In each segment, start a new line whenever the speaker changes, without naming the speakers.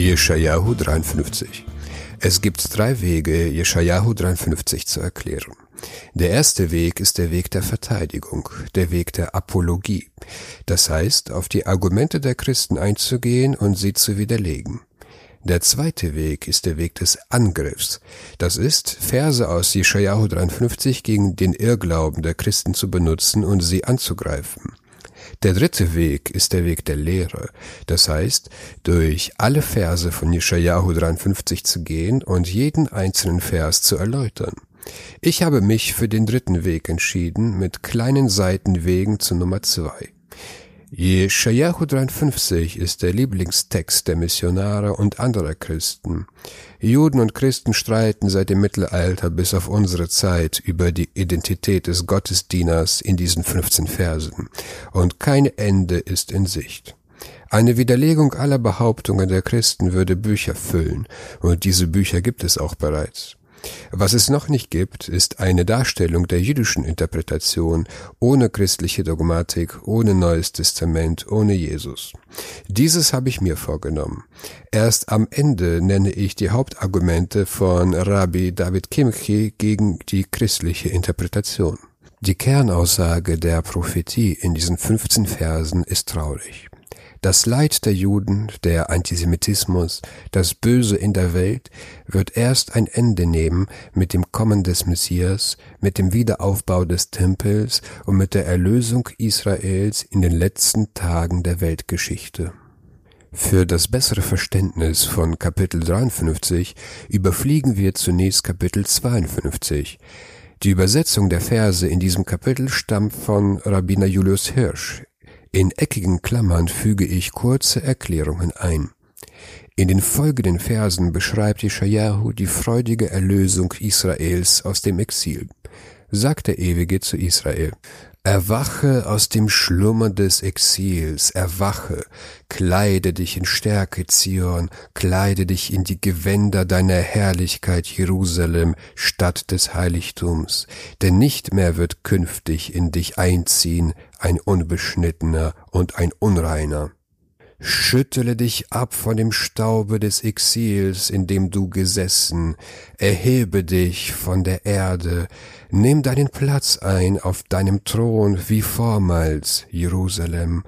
Jeschajahu 53 Es gibt drei Wege, Jeschajahu 53 zu erklären. Der erste Weg ist der Weg der Verteidigung, der Weg der Apologie. Das heißt, auf die Argumente der Christen einzugehen und sie zu widerlegen. Der zweite Weg ist der Weg des Angriffs. Das ist, Verse aus Jeschajahu 53 gegen den Irrglauben der Christen zu benutzen und sie anzugreifen. Der dritte Weg ist der Weg der Lehre. Das heißt, durch alle Verse von Jeschajahu 53 zu gehen und jeden einzelnen Vers zu erläutern. Ich habe mich für den dritten Weg entschieden, mit kleinen Seitenwegen zu Nummer zwei. Jeschajahu 53 ist der Lieblingstext der Missionare und anderer Christen. Juden und Christen streiten seit dem Mittelalter bis auf unsere Zeit über die Identität des Gottesdieners in diesen 15 Versen, und kein Ende ist in Sicht. Eine Widerlegung aller Behauptungen der Christen würde Bücher füllen, und diese Bücher gibt es auch bereits. Was es noch nicht gibt, ist eine Darstellung der jüdischen Interpretation ohne christliche Dogmatik, ohne Neues Testament, ohne Jesus. Dieses habe ich mir vorgenommen. Erst am Ende nenne ich die Hauptargumente von Rabbi David Kimchi gegen die christliche Interpretation. Die Kernaussage der Prophetie in diesen 15 Versen ist traurig. Das Leid der Juden, der Antisemitismus, das Böse in der Welt wird erst ein Ende nehmen mit dem Kommen des Messias, mit dem Wiederaufbau des Tempels und mit der Erlösung Israels in den letzten Tagen der Weltgeschichte. Für das bessere Verständnis von Kapitel 53 überfliegen wir zunächst Kapitel 52. Die Übersetzung der Verse in diesem Kapitel stammt von Rabbiner Julius Hirsch in eckigen Klammern füge ich kurze Erklärungen ein. In den folgenden Versen beschreibt Jeschajahu die freudige Erlösung Israels aus dem Exil. Sagt der Ewige zu Israel, Erwache aus dem Schlummer des Exils, erwache, kleide dich in Stärke, Zion, kleide dich in die Gewänder deiner Herrlichkeit, Jerusalem, Stadt des Heiligtums, denn nicht mehr wird künftig in dich einziehen ein Unbeschnittener und ein Unreiner. Schüttele dich ab von dem Staube des Exils, in dem du gesessen, erhebe dich von der Erde, nimm deinen Platz ein auf deinem Thron wie vormals, Jerusalem,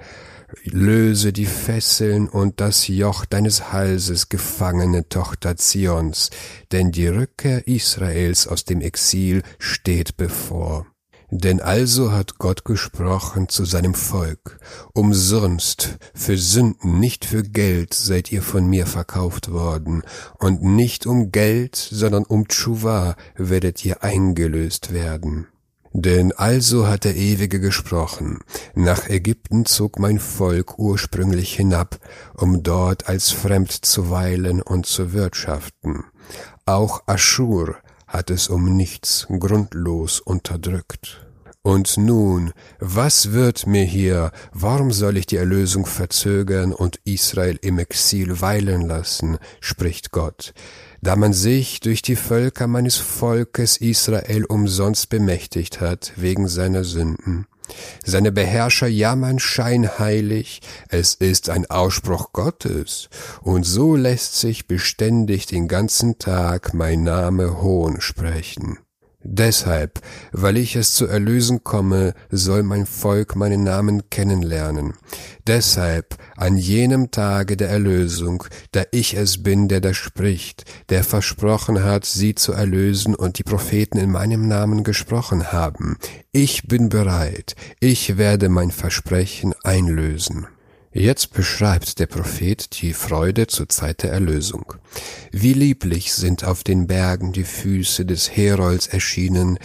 löse die Fesseln und das Joch deines Halses, gefangene Tochter Zions, denn die Rückkehr Israels aus dem Exil steht bevor. Denn also hat Gott gesprochen zu seinem Volk, umsonst, für Sünden, nicht für Geld seid ihr von mir verkauft worden, und nicht um Geld, sondern um Tschuwa werdet ihr eingelöst werden. Denn also hat der Ewige gesprochen, nach Ägypten zog mein Volk ursprünglich hinab, um dort als fremd zu weilen und zu wirtschaften. Auch Aschur hat es um nichts grundlos unterdrückt. Und nun, was wird mir hier, warum soll ich die Erlösung verzögern und Israel im Exil weilen lassen, spricht Gott, da man sich durch die Völker meines Volkes Israel umsonst bemächtigt hat wegen seiner Sünden. Seine Beherrscher jammern scheinheilig, es ist ein Ausspruch Gottes, und so lässt sich beständig den ganzen Tag mein Name Hohn sprechen. Deshalb, weil ich es zu erlösen komme, soll mein Volk meinen Namen kennenlernen. Deshalb, an jenem Tage der Erlösung, da ich es bin, der da spricht, der versprochen hat, sie zu erlösen und die Propheten in meinem Namen gesprochen haben. Ich bin bereit, ich werde mein Versprechen einlösen. Jetzt beschreibt der Prophet die Freude zur Zeit der Erlösung. Wie lieblich sind auf den Bergen die Füße des Herolds erschienen,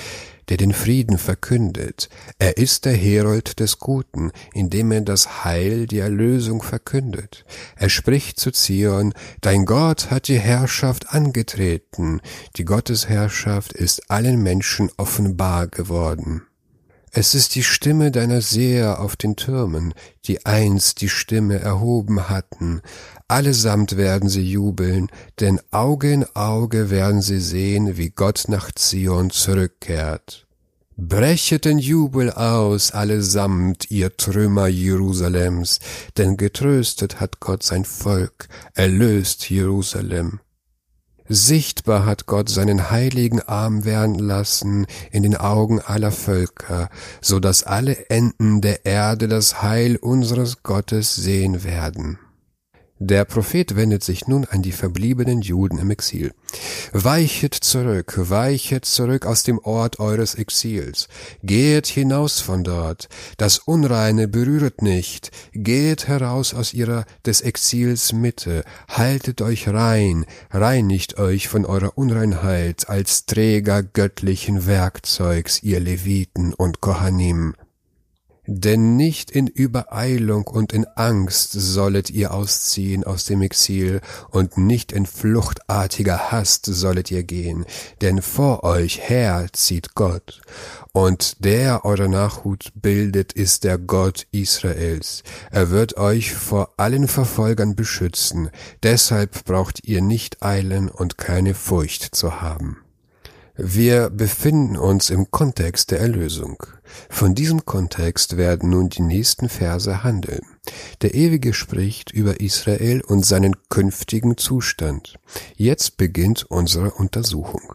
der den Frieden verkündet. Er ist der Herold des Guten, indem er das Heil, die Erlösung verkündet. Er spricht zu Zion, Dein Gott hat die Herrschaft angetreten, die Gottesherrschaft ist allen Menschen offenbar geworden. Es ist die Stimme deiner Seher auf den Türmen, die einst die Stimme erhoben hatten. Allesamt werden sie jubeln, denn Auge in Auge werden sie sehen, wie Gott nach Zion zurückkehrt. Brechet den Jubel aus, allesamt, ihr Trümmer Jerusalems, denn getröstet hat Gott sein Volk, erlöst Jerusalem. Sichtbar hat Gott seinen heiligen Arm werden lassen in den Augen aller Völker, so dass alle Enden der Erde das Heil unseres Gottes sehen werden. Der Prophet wendet sich nun an die verbliebenen Juden im Exil. Weichet zurück, weichet zurück aus dem Ort eures Exils. Geht hinaus von dort. Das Unreine berühret nicht. Geht heraus aus ihrer des Exils Mitte. Haltet euch rein, reinigt euch von eurer Unreinheit als Träger göttlichen Werkzeugs, ihr Leviten und Kohanim. Denn nicht in Übereilung und in Angst sollet ihr ausziehen aus dem Exil, und nicht in fluchtartiger Hast sollet ihr gehen, denn vor euch her zieht Gott, und der eure Nachhut bildet, ist der Gott Israels. Er wird euch vor allen Verfolgern beschützen, deshalb braucht ihr nicht eilen und keine Furcht zu haben. Wir befinden uns im Kontext der Erlösung. Von diesem Kontext werden nun die nächsten Verse handeln. Der Ewige spricht über Israel und seinen künftigen Zustand. Jetzt beginnt unsere Untersuchung.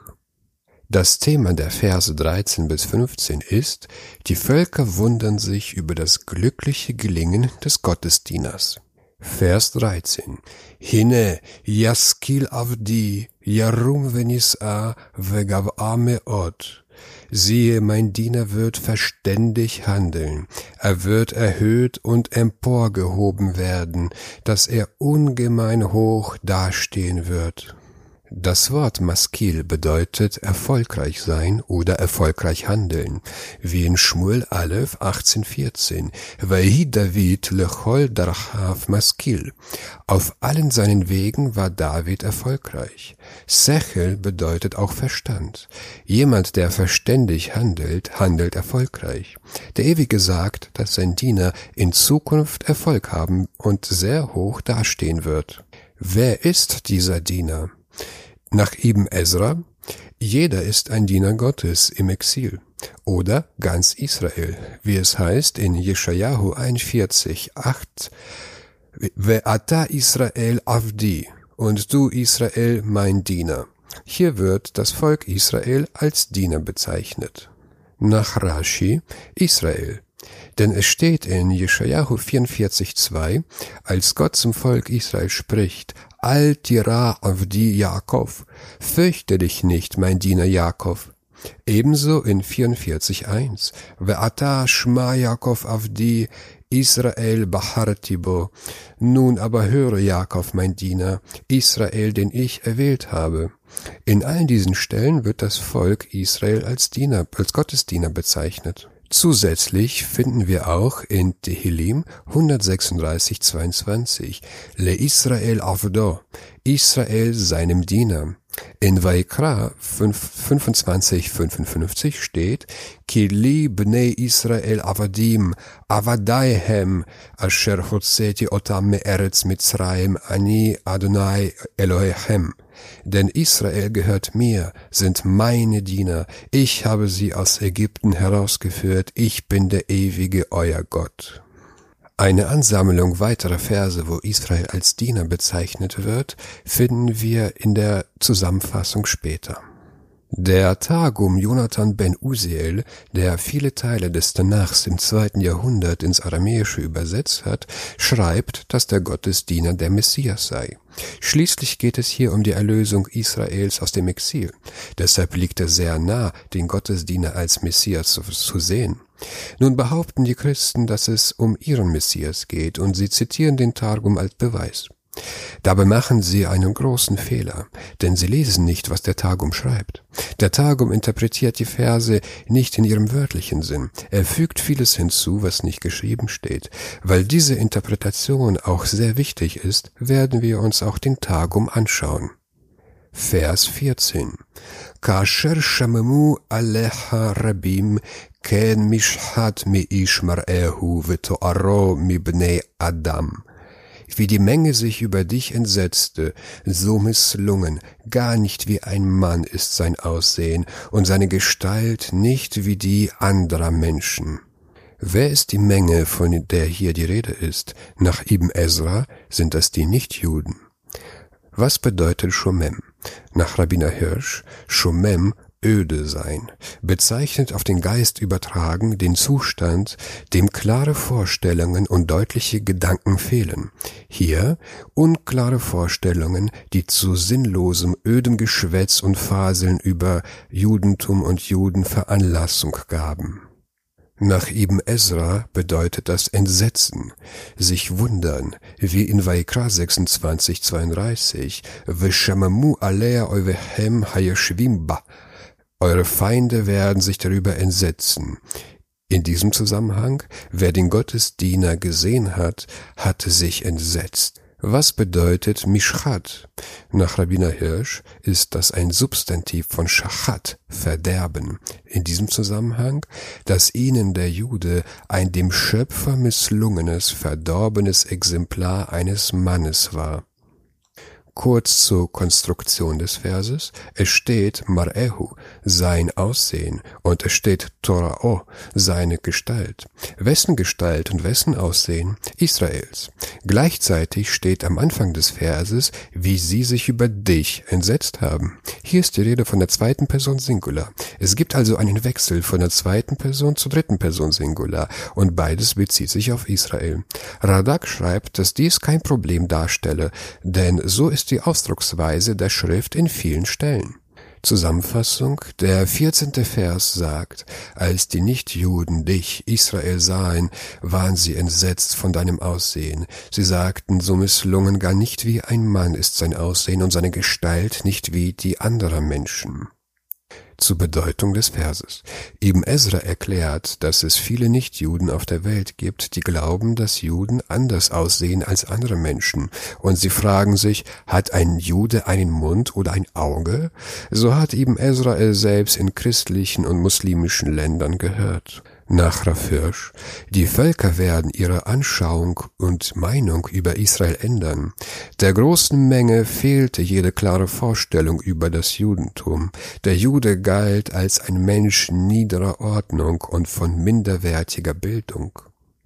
Das Thema der Verse 13 bis 15 ist, die Völker wundern sich über das glückliche Gelingen des Gottesdieners. Vers 13. Hine yaskil avdi yarum venis'a vegav'a me'ot. Siehe, mein Diener wird verständig handeln, er wird erhöht und emporgehoben werden, dass er ungemein hoch dastehen wird. Das Wort Maskil bedeutet erfolgreich sein oder erfolgreich handeln, wie in Shmuel Aleph 1814, Vahi David lechol darchav Maskil. Auf allen seinen Wegen war David erfolgreich. Sechel bedeutet auch Verstand. Jemand, der verständig handelt, handelt erfolgreich. Der Ewige sagt, dass sein Diener in Zukunft Erfolg haben und sehr hoch dastehen wird. Wer ist dieser Diener? Nach Ibn Ezra, jeder ist ein Diener Gottes im Exil oder ganz Israel, wie es heißt in Jeschajahu 41, 8, Ve'ata Israel avdi und du Israel mein Diener. Hier wird das Volk Israel als Diener bezeichnet. Nach Rashi Israel. Denn es steht in Jeschajahu 44,2, als Gott zum Volk Israel spricht, Al tira avdi Jakob, fürchte dich nicht, mein Diener Jakob. Ebenso in 44.1, Ve'ata shma Jakob avdi Israel bahartibo. Nun aber höre Jakob, mein Diener, Israel, den ich erwählt habe. In allen diesen Stellen wird das Volk Israel als Diener, als Gottesdiener bezeichnet. Zusätzlich finden wir auch in Tehillim 136, 22 Le Israel Avdo, Israel seinem Diener. In Vaikra 25, 55 steht Kili bnei Israel avadim avadaihem asher hotzeti otam me'eretz Mitzrayim ani Adonai Elohechem denn Israel gehört mir, sind meine Diener, ich habe sie aus Ägypten herausgeführt, ich bin der ewige euer Gott. Eine Ansammlung weiterer Verse, wo Israel als Diener bezeichnet wird, finden wir in der Zusammenfassung später. Der Targum Jonathan ben Uziel, der viele Teile des Tanachs im zweiten Jahrhundert ins Aramäische übersetzt hat, schreibt, dass der Gottesdiener der Messias sei. Schließlich geht es hier um die Erlösung Israels aus dem Exil. Deshalb liegt es sehr nah, den Gottesdiener als Messias zu sehen. Nun behaupten die Christen, dass es um ihren Messias geht, und sie zitieren den Targum als Beweis. Dabei machen sie einen großen Fehler, denn sie lesen nicht, was der Targum schreibt. Der Targum interpretiert die Verse nicht in ihrem wörtlichen Sinn. Er fügt vieles hinzu, was nicht geschrieben steht. Weil diese Interpretation auch sehr wichtig ist, werden wir uns auch den Targum anschauen. Vers 14. Kasher shamemu alecha rabim ken mishhat mi ishmar ehu mi bnei adam. Wie die Menge sich über dich entsetzte, so misslungen, gar nicht wie ein Mann ist sein Aussehen und seine Gestalt nicht wie die anderer Menschen. Wer ist die Menge, von der hier die Rede ist? Nach Ibn Ezra sind das die Nichtjuden. Was bedeutet Shomem? Nach Rabbiner Hirsch, Shomem öde sein, bezeichnet auf den Geist übertragen den Zustand, dem klare Vorstellungen und deutliche Gedanken fehlen. Hier unklare Vorstellungen, die zu sinnlosem, ödem Geschwätz und Faseln über Judentum und Juden Veranlassung gaben. Nach Ibn Ezra bedeutet das Entsetzen, sich wundern, wie in Vaikra 26, 32, Veshamamu alea oivehem hayashvimba, eure Feinde werden sich darüber entsetzen. In diesem Zusammenhang, wer den Gottesdiener gesehen hat, hatte sich entsetzt. Was bedeutet Mishchat? Nach Rabbiner Hirsch ist das ein Substantiv von Schachat, Verderben. In diesem Zusammenhang, dass ihnen der Jude ein dem Schöpfer misslungenes, verdorbenes Exemplar eines Mannes war. Kurz zur Konstruktion des Verses. Es steht Mar'ehu, sein Aussehen, und es steht Torao, seine Gestalt. Wessen Gestalt und wessen Aussehen? Israels. Gleichzeitig steht am Anfang des Verses, wie sie sich über dich entsetzt haben. Hier ist die Rede von der zweiten Person Singular. Es gibt also einen Wechsel von der zweiten Person zur dritten Person Singular, und beides bezieht sich auf Israel. Radak schreibt, dass dies kein Problem darstelle, denn so ist ist die Ausdrucksweise der Schrift in vielen Stellen. Zusammenfassung, der 14. Vers sagt, als die Nichtjuden dich, Israel, sahen, waren sie entsetzt von deinem Aussehen. Sie sagten, so misslungen gar nicht wie ein Mann ist sein Aussehen und seine Gestalt nicht wie die anderer Menschen zur Bedeutung des Verses. Ibn Ezra erklärt, dass es viele Nichtjuden auf der Welt gibt, die glauben, dass Juden anders aussehen als andere Menschen. Und sie fragen sich, hat ein Jude einen Mund oder ein Auge? So hat Ibn Ezra es selbst in christlichen und muslimischen Ländern gehört nach Rafirsch, die Völker werden ihre Anschauung und Meinung über Israel ändern. Der großen Menge fehlte jede klare Vorstellung über das Judentum. Der Jude galt als ein Mensch niederer Ordnung und von minderwertiger Bildung.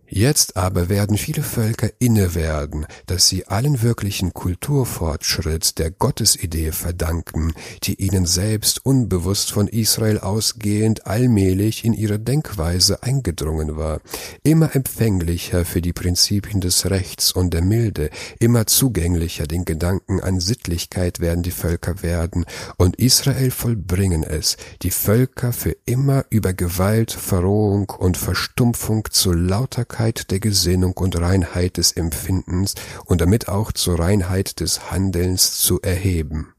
Jetzt aber werden viele Völker inne werden, dass sie allen wirklichen Kulturfortschritt der Gottesidee verdanken, die ihnen selbst unbewusst von Israel ausgehend allmählich in ihre Denkweise eingedrungen war, immer empfänglicher für die Prinzipien des Rechts und der Milde, immer zugänglicher den Gedanken an Sittlichkeit werden die Völker werden, und Israel vollbringen es, die Völker für immer über Gewalt, Verrohung und Verstumpfung zu Lauterkeit Reinheit der Gesinnung und Reinheit des Empfindens und damit auch zur Reinheit des Handelns zu erheben.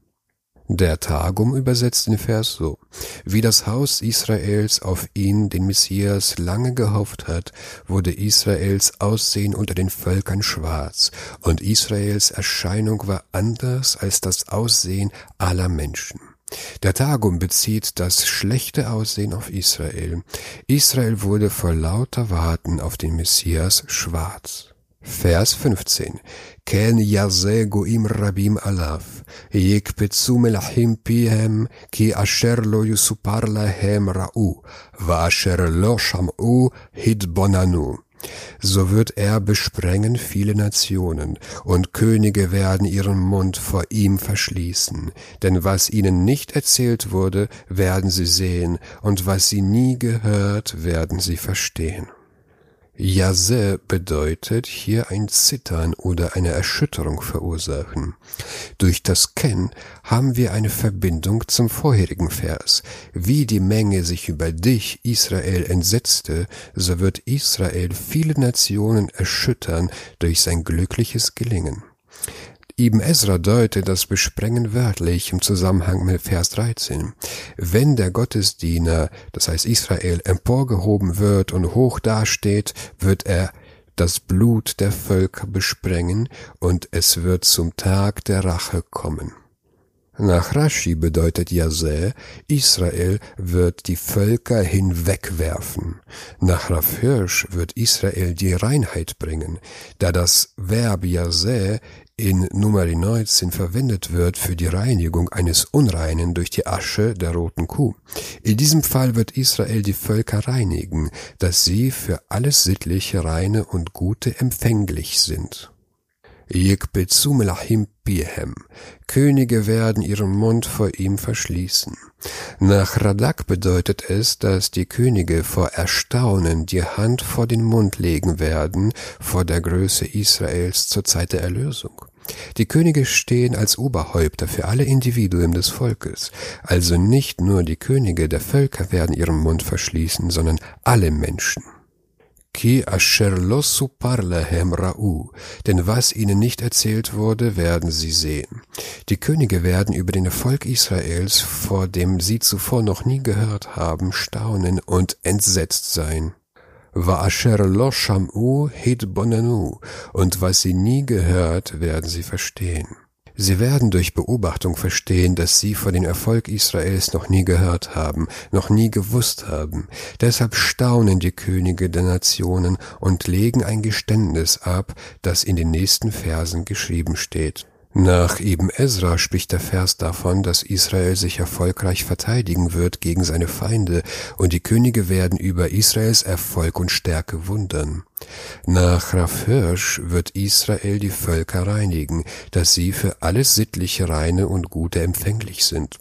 Der Tagum übersetzt den Vers so, wie das Haus Israels auf ihn, den Messias, lange gehofft hat, wurde Israels Aussehen unter den Völkern schwarz, und Israels Erscheinung war anders als das Aussehen aller Menschen. Der Targum bezieht das schlechte Aussehen auf Israel. Israel wurde vor lauter Warten auf den Messias schwarz. Vers 15. Ken yazeh goim rabim alaf, yikpetzu melachim pihem, ki asher lo yusupar lahem ra'u, va asher lo sham'u hitbonanu so wird er besprengen viele Nationen, und Könige werden ihren Mund vor ihm verschließen. Denn was ihnen nicht erzählt wurde, werden sie sehen, und was sie nie gehört, werden sie verstehen. Yase bedeutet hier ein Zittern oder eine Erschütterung verursachen. Durch das Ken haben wir eine Verbindung zum vorherigen Vers. Wie die Menge sich über dich, Israel, entsetzte, so wird Israel viele Nationen erschüttern durch sein glückliches Gelingen. Ibn Ezra deutet das Besprengen wörtlich im Zusammenhang mit Vers 13. Wenn der Gottesdiener, das heißt Israel, emporgehoben wird und hoch dasteht, wird er das Blut der Völker besprengen und es wird zum Tag der Rache kommen. Nach Rashi bedeutet Yazeh, Israel wird die Völker hinwegwerfen. Nach Rav Hirsch wird Israel die Reinheit bringen, da das Verb Yazeh in Nummer 19 verwendet wird für die Reinigung eines Unreinen durch die Asche der roten Kuh. In diesem Fall wird Israel die Völker reinigen, dass sie für alles sittliche, reine und gute empfänglich sind. Yikbezu melachim. Könige werden ihren Mund vor ihm verschließen. Nach Radak bedeutet es, dass die Könige vor Erstaunen die Hand vor den Mund legen werden vor der Größe Israels zur Zeit der Erlösung. Die Könige stehen als Oberhäupter für alle Individuen des Volkes, also nicht nur die Könige der Völker werden ihren Mund verschließen, sondern alle Menschen. Ki asher lo supar lahem ra'u, denn was ihnen nicht erzählt wurde, werden sie sehen. Die Könige werden über den Erfolg Israels, vor dem sie zuvor noch nie gehört haben, staunen und entsetzt sein. Und was sie nie gehört, werden sie verstehen. Sie werden durch Beobachtung verstehen, dass sie vor den Erfolg Israels noch nie gehört haben, noch nie gewusst haben. Deshalb staunen die Könige der Nationen und legen ein Geständnis ab, das in den nächsten Versen geschrieben steht. Nach Ibn Ezra spricht der Vers davon, dass Israel sich erfolgreich verteidigen wird gegen seine Feinde und die Könige werden über Israels Erfolg und Stärke wundern. Nach Rav Hirsch wird Israel die Völker reinigen, dass sie für alles sittliche Reine und Gute empfänglich sind.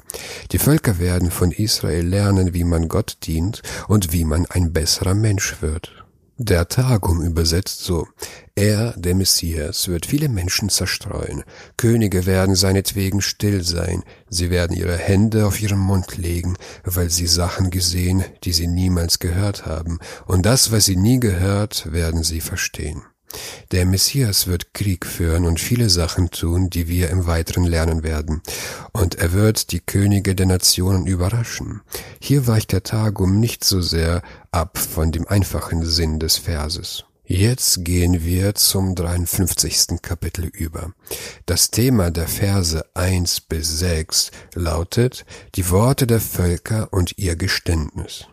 Die Völker werden von Israel lernen, wie man Gott dient und wie man ein besserer Mensch wird. Der Targum übersetzt so, er, der Messias, wird viele Menschen zerstreuen, Könige werden seinetwegen still sein, sie werden ihre Hände auf ihren Mund legen, weil sie Sachen gesehen, die sie niemals gehört haben, und das, was sie nie gehört, werden sie verstehen. Der Messias wird Krieg führen und viele Sachen tun, die wir im Weiteren lernen werden. Und er wird die Könige der Nationen überraschen. Hier weicht der Tagum nicht so sehr ab von dem einfachen Sinn des Verses. Jetzt gehen wir zum 53. Kapitel über. Das Thema der Verse 1 bis 6 lautet die Worte der Völker und ihr Geständnis.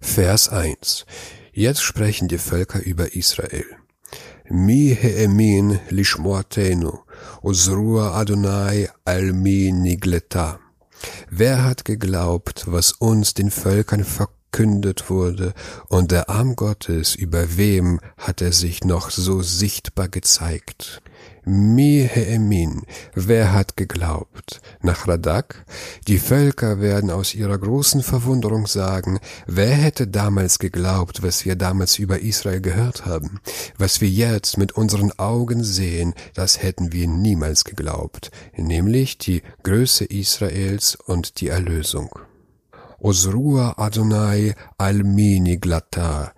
Vers 1. Jetzt sprechen die Völker über Israel. מי האמין לשמועתנו, וזרוע Adonai al mi nigleta. Wer hat geglaubt, was uns den Völkern verkündet wurde, und der Arm Gottes, über wem hat er sich noch so sichtbar gezeigt? Mi Heemin, wer hat geglaubt? Nach Radak, die Völker werden aus ihrer großen Verwunderung sagen, wer hätte damals geglaubt, was wir damals über Israel gehört haben? Was wir jetzt mit unseren Augen sehen, das hätten wir niemals geglaubt, nämlich die Größe Israels und die Erlösung. Osrua Adonai Almini Glatta,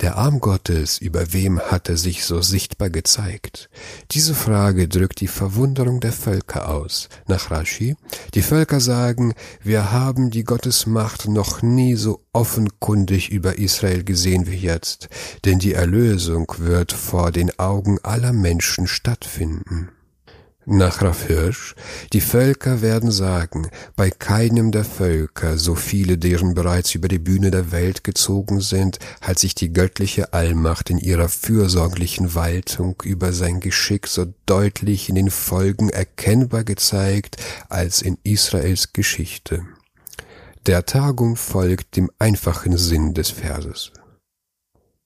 der Arm Gottes, über wem hat er sich so sichtbar gezeigt? Diese Frage drückt die Verwunderung der Völker aus. Nach Rashi, die Völker sagen, wir haben die Gottesmacht noch nie so offenkundig über Israel gesehen wie jetzt, denn die Erlösung wird vor den Augen aller Menschen stattfinden. Nach Raff Hirsch, die Völker werden sagen, bei keinem der Völker, so viele deren bereits über die Bühne der Welt gezogen sind, hat sich die göttliche Allmacht in ihrer fürsorglichen Waltung über sein Geschick so deutlich in den Folgen erkennbar gezeigt als in Israels Geschichte. Der Tagung folgt dem einfachen Sinn des Verses.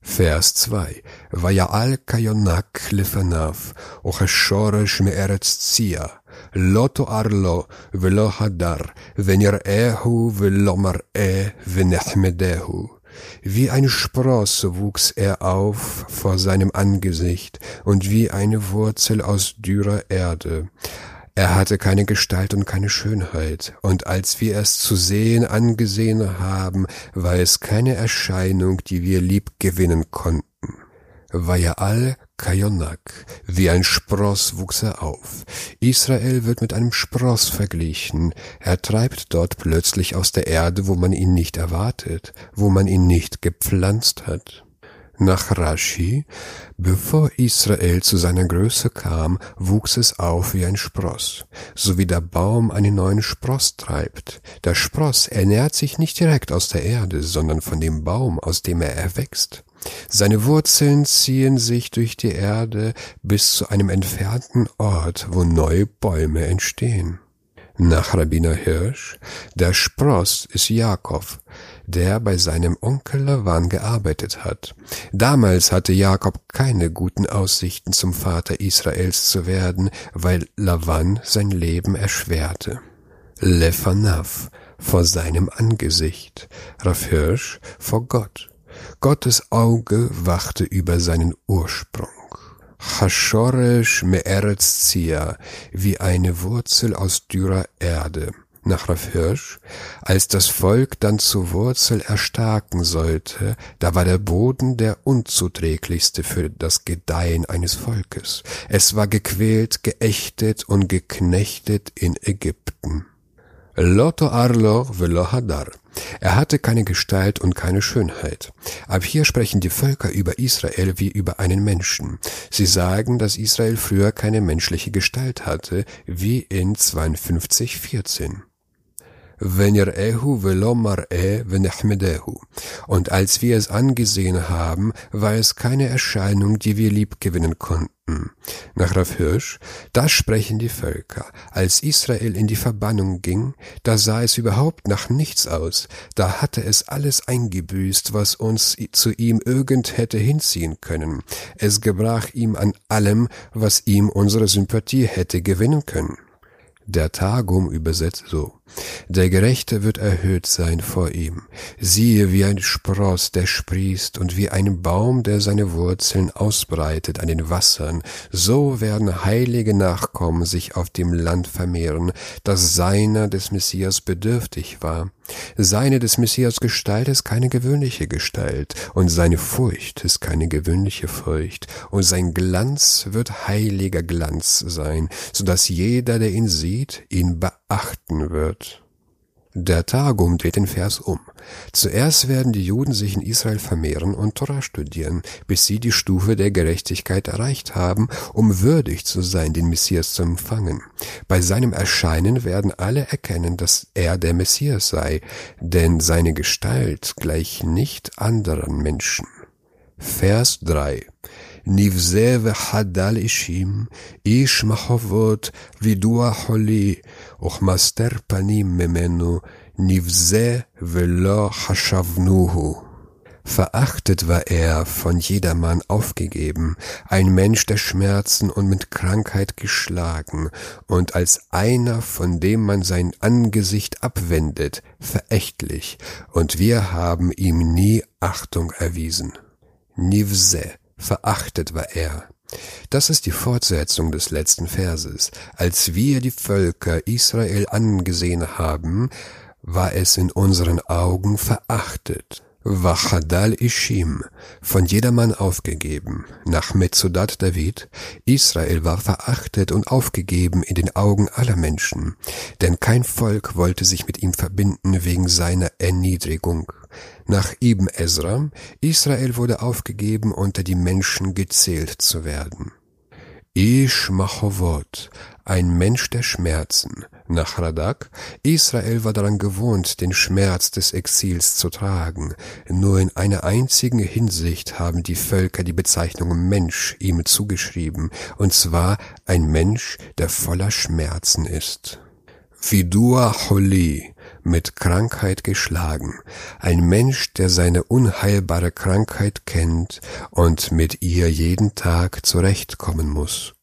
Vers 2 ויעל כיונק לפניו, וכשורש מארץ צייה, לא תואר לו ולא הדר, ונראהו ולא מראה, ונחמדהו. Wie ein Spross wuchs er auf vor seinem Angesicht und wie eine Wurzel aus dürrer Erde. Er hatte keine Gestalt und keine Schönheit, und als wir es zu sehen angesehen haben, war es keine Erscheinung, die wir lieb gewinnen konnten. Vayal Kayonak, wie ein Spross wuchs er auf. Israel wird mit einem Spross verglichen. Er treibt dort plötzlich aus der Erde, wo man ihn nicht erwartet, wo man ihn nicht gepflanzt hat. Nach Rashi, bevor Israel zu seiner Größe kam, wuchs es auf wie ein Spross, so wie der Baum einen neuen Spross treibt. Der Spross ernährt sich nicht direkt aus der Erde, sondern von dem Baum, aus dem er erwächst. Seine Wurzeln ziehen sich durch die Erde bis zu einem entfernten Ort, wo neue Bäume entstehen. Nach Rabbiner Hirsch, der Spross ist Jakob, der bei seinem Onkel Lavan gearbeitet hat. Damals hatte Jakob keine guten Aussichten zum Vater Israels zu werden, weil Lavan sein Leben erschwerte. Lefanav, vor seinem Angesicht, Raff Hirsch, vor Gott. Gottes Auge wachte über seinen Ursprung. Chashoresh Me'eretz wie eine Wurzel aus dürrer Erde. Nach Raff Hirsch, als das Volk dann zur Wurzel erstarken sollte, da war der Boden der unzuträglichste für das Gedeihen eines Volkes. Es war gequält, geächtet und geknechtet in Ägypten. Lotto Arlo velo Hadar. Er hatte keine Gestalt und keine Schönheit. Ab hier sprechen die Völker über Israel wie über einen Menschen. Sie sagen, dass Israel früher keine menschliche Gestalt hatte, wie in 52,14. Und als wir es angesehen haben, war es keine Erscheinung, die wir lieb gewinnen konnten. Nach Raff Hirsch, das sprechen die Völker. Als Israel in die Verbannung ging, da sah es überhaupt nach nichts aus. Da hatte es alles eingebüßt, was uns zu ihm irgend hätte hinziehen können. Es gebrach ihm an allem, was ihm unsere Sympathie hätte gewinnen können. Der Tagum übersetzt so. Der Gerechte wird erhöht sein vor ihm. Siehe wie ein Spross, der sprießt, und wie ein Baum, der seine Wurzeln ausbreitet an den Wassern, so werden heilige Nachkommen sich auf dem Land vermehren, das seiner des Messias bedürftig war. Seine des Messias Gestalt ist keine gewöhnliche Gestalt, und seine Furcht ist keine gewöhnliche Furcht, und sein Glanz wird heiliger Glanz sein, so dass jeder, der ihn sieht, ihn beachten wird. Der Targum dreht den Vers um. Zuerst werden die Juden sich in Israel vermehren und Torah studieren, bis sie die Stufe der Gerechtigkeit erreicht haben, um würdig zu sein, den Messias zu empfangen. Bei seinem Erscheinen werden alle erkennen, dass er der Messias sei, denn seine Gestalt gleicht nicht anderen Menschen. Vers 3 נבזה וחדל אישים, איש מחובות וידוע חולי, וכמסתר פנים ממנו, נבזה ולא חשבנוהו. Verachtet war er, von jedermann aufgegeben, ein Mensch der Schmerzen und mit Krankheit geschlagen, und als einer, von dem man sein Angesicht abwendet, verächtlich, und wir haben ihm nie Achtung erwiesen. Nivse, verachtet war er. Das ist die Fortsetzung des letzten Verses. Als wir die Völker Israel angesehen haben, war es in unseren Augen verachtet. Wachadal Ishim, von jedermann aufgegeben. Nach Metzudat David, Israel war verachtet und aufgegeben in den Augen aller Menschen, denn kein Volk wollte sich mit ihm verbinden wegen seiner Erniedrigung. Nach Ibn Ezra, Israel wurde aufgegeben, unter die Menschen gezählt zu werden. Ish Machovot, ein Mensch der Schmerzen. Nach Radak, Israel war daran gewohnt, den Schmerz des Exils zu tragen. Nur in einer einzigen Hinsicht haben die Völker die Bezeichnung Mensch ihm zugeschrieben, und zwar ein Mensch, der voller Schmerzen ist. Vidua Holi, mit Krankheit geschlagen, ein Mensch, der seine unheilbare Krankheit kennt und mit ihr jeden Tag zurechtkommen muss.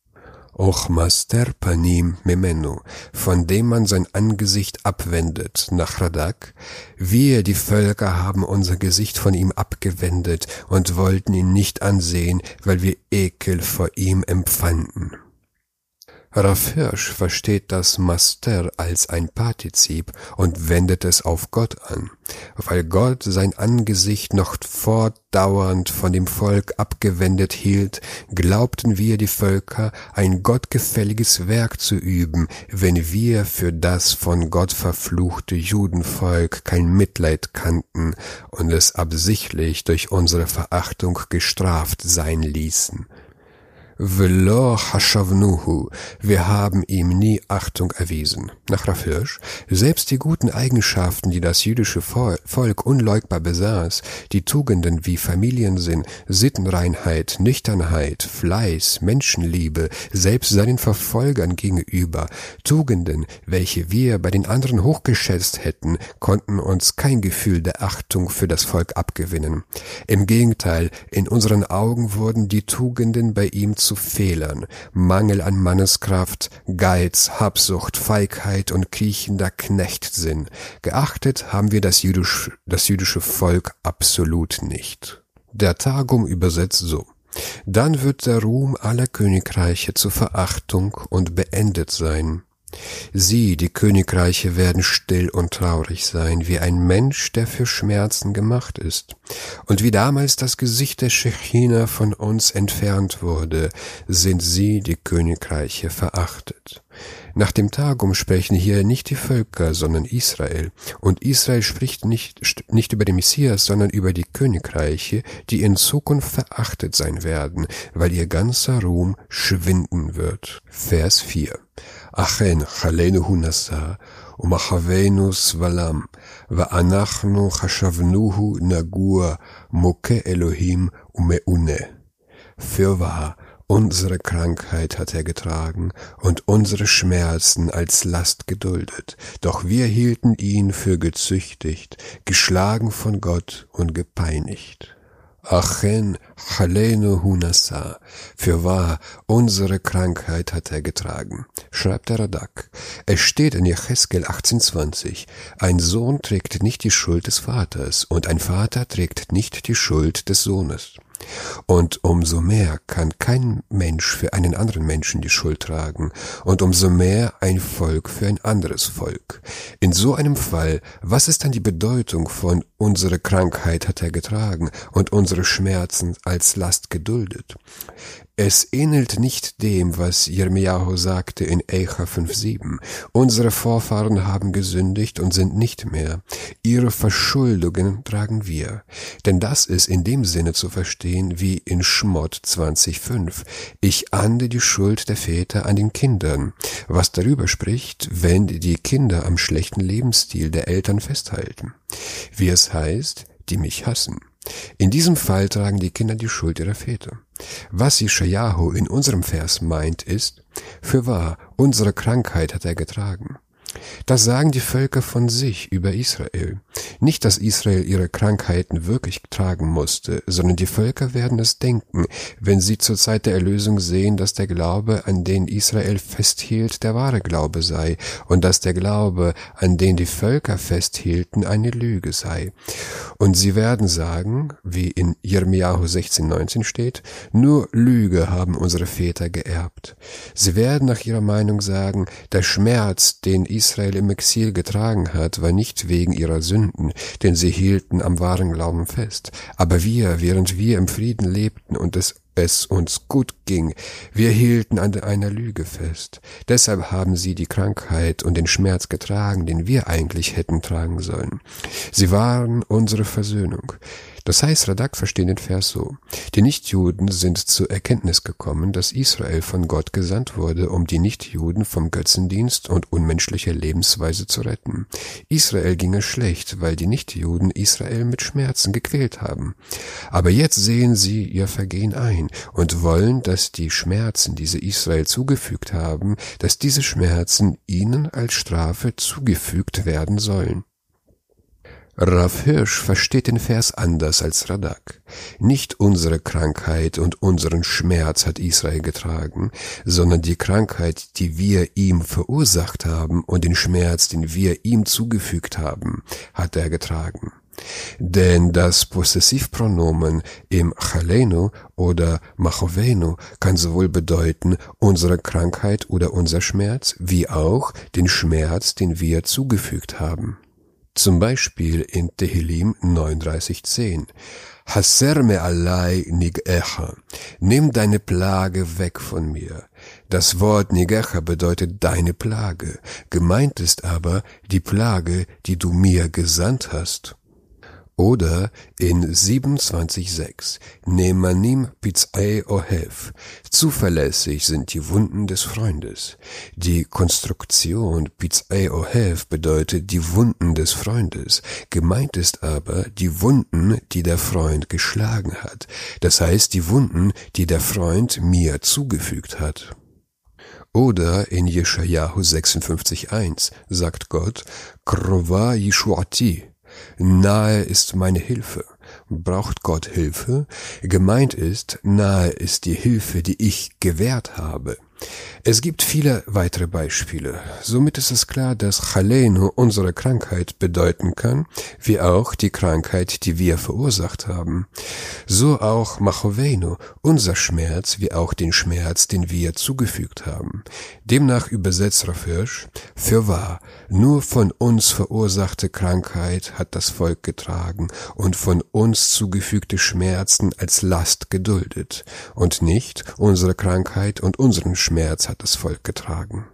Och Master Panim Memenu, von dem man sein Angesicht abwendet, nach Radak, wir, die Völker, haben unser Gesicht von ihm abgewendet und wollten ihn nicht ansehen, weil wir Ekel vor ihm empfanden. Raff Hirsch versteht das Master als ein Partizip und wendet es auf Gott an. Weil Gott sein Angesicht noch fortdauernd von dem Volk abgewendet hielt, glaubten wir die Völker ein gottgefälliges Werk zu üben, wenn wir für das von Gott verfluchte Judenvolk kein Mitleid kannten und es absichtlich durch unsere Verachtung gestraft sein ließen. Velo hashavnuhu, wir haben ihm nie Achtung erwiesen. Nach Raff Hirsch, selbst die guten Eigenschaften, die das jüdische Volk unleugbar besaß, die Tugenden wie Familiensinn, Sittenreinheit, Nüchternheit, Fleiß, Menschenliebe, selbst seinen Verfolgern gegenüber, Tugenden, welche wir bei den anderen hochgeschätzt hätten, konnten uns kein Gefühl der Achtung für das Volk abgewinnen. Im Gegenteil, in unseren Augen wurden die Tugenden bei ihm zu Fehlern, Mangel an Manneskraft, Geiz, Habsucht, Feigheit und kriechender Knechtsinn. Geachtet haben wir das, jüdisch, das jüdische Volk absolut nicht. Der Tagum übersetzt so. Dann wird der Ruhm aller Königreiche zur Verachtung und beendet sein. Sie, die Königreiche, werden still und traurig sein, wie ein Mensch, der für Schmerzen gemacht ist. Und wie damals das Gesicht der Shechina von uns entfernt wurde, sind sie, die Königreiche, verachtet. Nach dem Tagum sprechen hier nicht die Völker, sondern Israel. Und Israel spricht nicht, nicht über den Messias, sondern über die Königreiche, die in Zukunft verachtet sein werden, weil ihr ganzer Ruhm schwinden wird. Vers 4. אכן חלנו הוא נשא, ומחבנו סבלם, ואנחנו חשבנוהו נגוע, מוכה אלוהים ומעונה. Fürwahr, unsere Krankheit hat er getragen und unsere Schmerzen als Last geduldet, doch wir hielten ihn für gezüchtigt, geschlagen von Gott und gepeinigt. Achen Chalenu Hunasa, für wahr, unsere Krankheit hat er getragen, schreibt der Radak. Es steht in Jecheskel 1820, ein Sohn trägt nicht die Schuld des Vaters und ein Vater trägt nicht die Schuld des Sohnes. Und umso mehr kann kein Mensch für einen anderen Menschen die Schuld tragen und umso mehr ein Volk für ein anderes Volk. In so einem Fall, was ist dann die Bedeutung von unsere Krankheit hat er getragen und unsere Schmerzen als Last geduldet? Es ähnelt nicht dem, was Jeremiahu sagte in Eicha 5.7. Unsere Vorfahren haben gesündigt und sind nicht mehr. Ihre Verschuldungen tragen wir. Denn das ist in dem Sinne zu verstehen wie in Schmott 20.5. Ich ande die Schuld der Väter an den Kindern, was darüber spricht, wenn die Kinder am schlechten Lebensstil der Eltern festhalten. Wie es heißt, die mich hassen. In diesem Fall tragen die Kinder die Schuld ihrer Väter. Was Yeshayahu in unserem Vers meint ist, für wahr, unsere Krankheit hat er getragen. Das sagen die Völker von sich über Israel. Nicht, dass Israel ihre Krankheiten wirklich tragen musste, sondern die Völker werden es denken, wenn sie zur Zeit der Erlösung sehen, dass der Glaube, an den Israel festhielt, der wahre Glaube sei und dass der Glaube, an den die Völker festhielten, eine Lüge sei. Und sie werden sagen, wie in Jeremiahu 16,19 steht, nur Lüge haben unsere Väter geerbt. Sie werden nach ihrer Meinung sagen, der Schmerz, den Israel im Exil getragen hat, war nicht wegen ihrer Sünden, denn sie hielten am wahren Glauben fest. Aber wir, während wir im Frieden lebten und es es uns gut ging, wir hielten an einer Lüge fest. Deshalb haben sie die Krankheit und den Schmerz getragen, den wir eigentlich hätten tragen sollen. Sie waren unsere Versöhnung. Das heißt, Radak versteht den Vers so. Die Nichtjuden sind zur Erkenntnis gekommen, dass Israel von Gott gesandt wurde, um die Nichtjuden vom Götzendienst und unmenschlicher Lebensweise zu retten. Israel ging es schlecht, weil die Nichtjuden Israel mit Schmerzen gequält haben. Aber jetzt sehen sie ihr Vergehen ein und wollen, dass die Schmerzen, die sie Israel zugefügt haben, dass diese Schmerzen ihnen als Strafe zugefügt werden sollen. Rav Hirsch versteht den Vers anders als Radak. Nicht unsere Krankheit und unseren Schmerz hat Israel getragen, sondern die Krankheit, die wir ihm verursacht haben und den Schmerz, den wir ihm zugefügt haben, hat er getragen. Denn das Possessivpronomen im Chalenu oder Machovenu kann sowohl bedeuten unsere Krankheit oder unser Schmerz, wie auch den Schmerz, den wir zugefügt haben. Zum Beispiel in Tehillim 39,10. Haser me alai nigecha. Nimm deine Plage weg von mir. Das Wort nigecha bedeutet deine Plage. Gemeint ist aber die Plage, die du mir gesandt hast. Oder in 27.6 Nemanim Pizei Ohev. Zuverlässig sind die Wunden des Freundes. Die Konstruktion Pizei Ohev bedeutet die Wunden des Freundes. Gemeint ist aber die Wunden, die der Freund geschlagen hat. Das heißt die Wunden, die der Freund mir zugefügt hat. Oder in Jeschajahu 56.1 sagt Gott, Krova Yishuati, Nahe ist meine Hilfe. Braucht Gott Hilfe? Gemeint ist, nahe ist die Hilfe, die ich gewährt habe. Es gibt viele weitere Beispiele. Somit ist es klar, dass Chalenu unsere Krankheit bedeuten kann, wie auch die Krankheit, die wir verursacht haben. So auch Machovenu, unser Schmerz, wie auch den Schmerz, den wir zugefügt haben. Demnach übersetzt Rafirsch, für wahr, nur von uns verursachte Krankheit hat das Volk getragen und von uns zugefügte Schmerzen als Last geduldet und nicht unsere Krankheit und unseren Schmerz Schmerz hat das Volk getragen.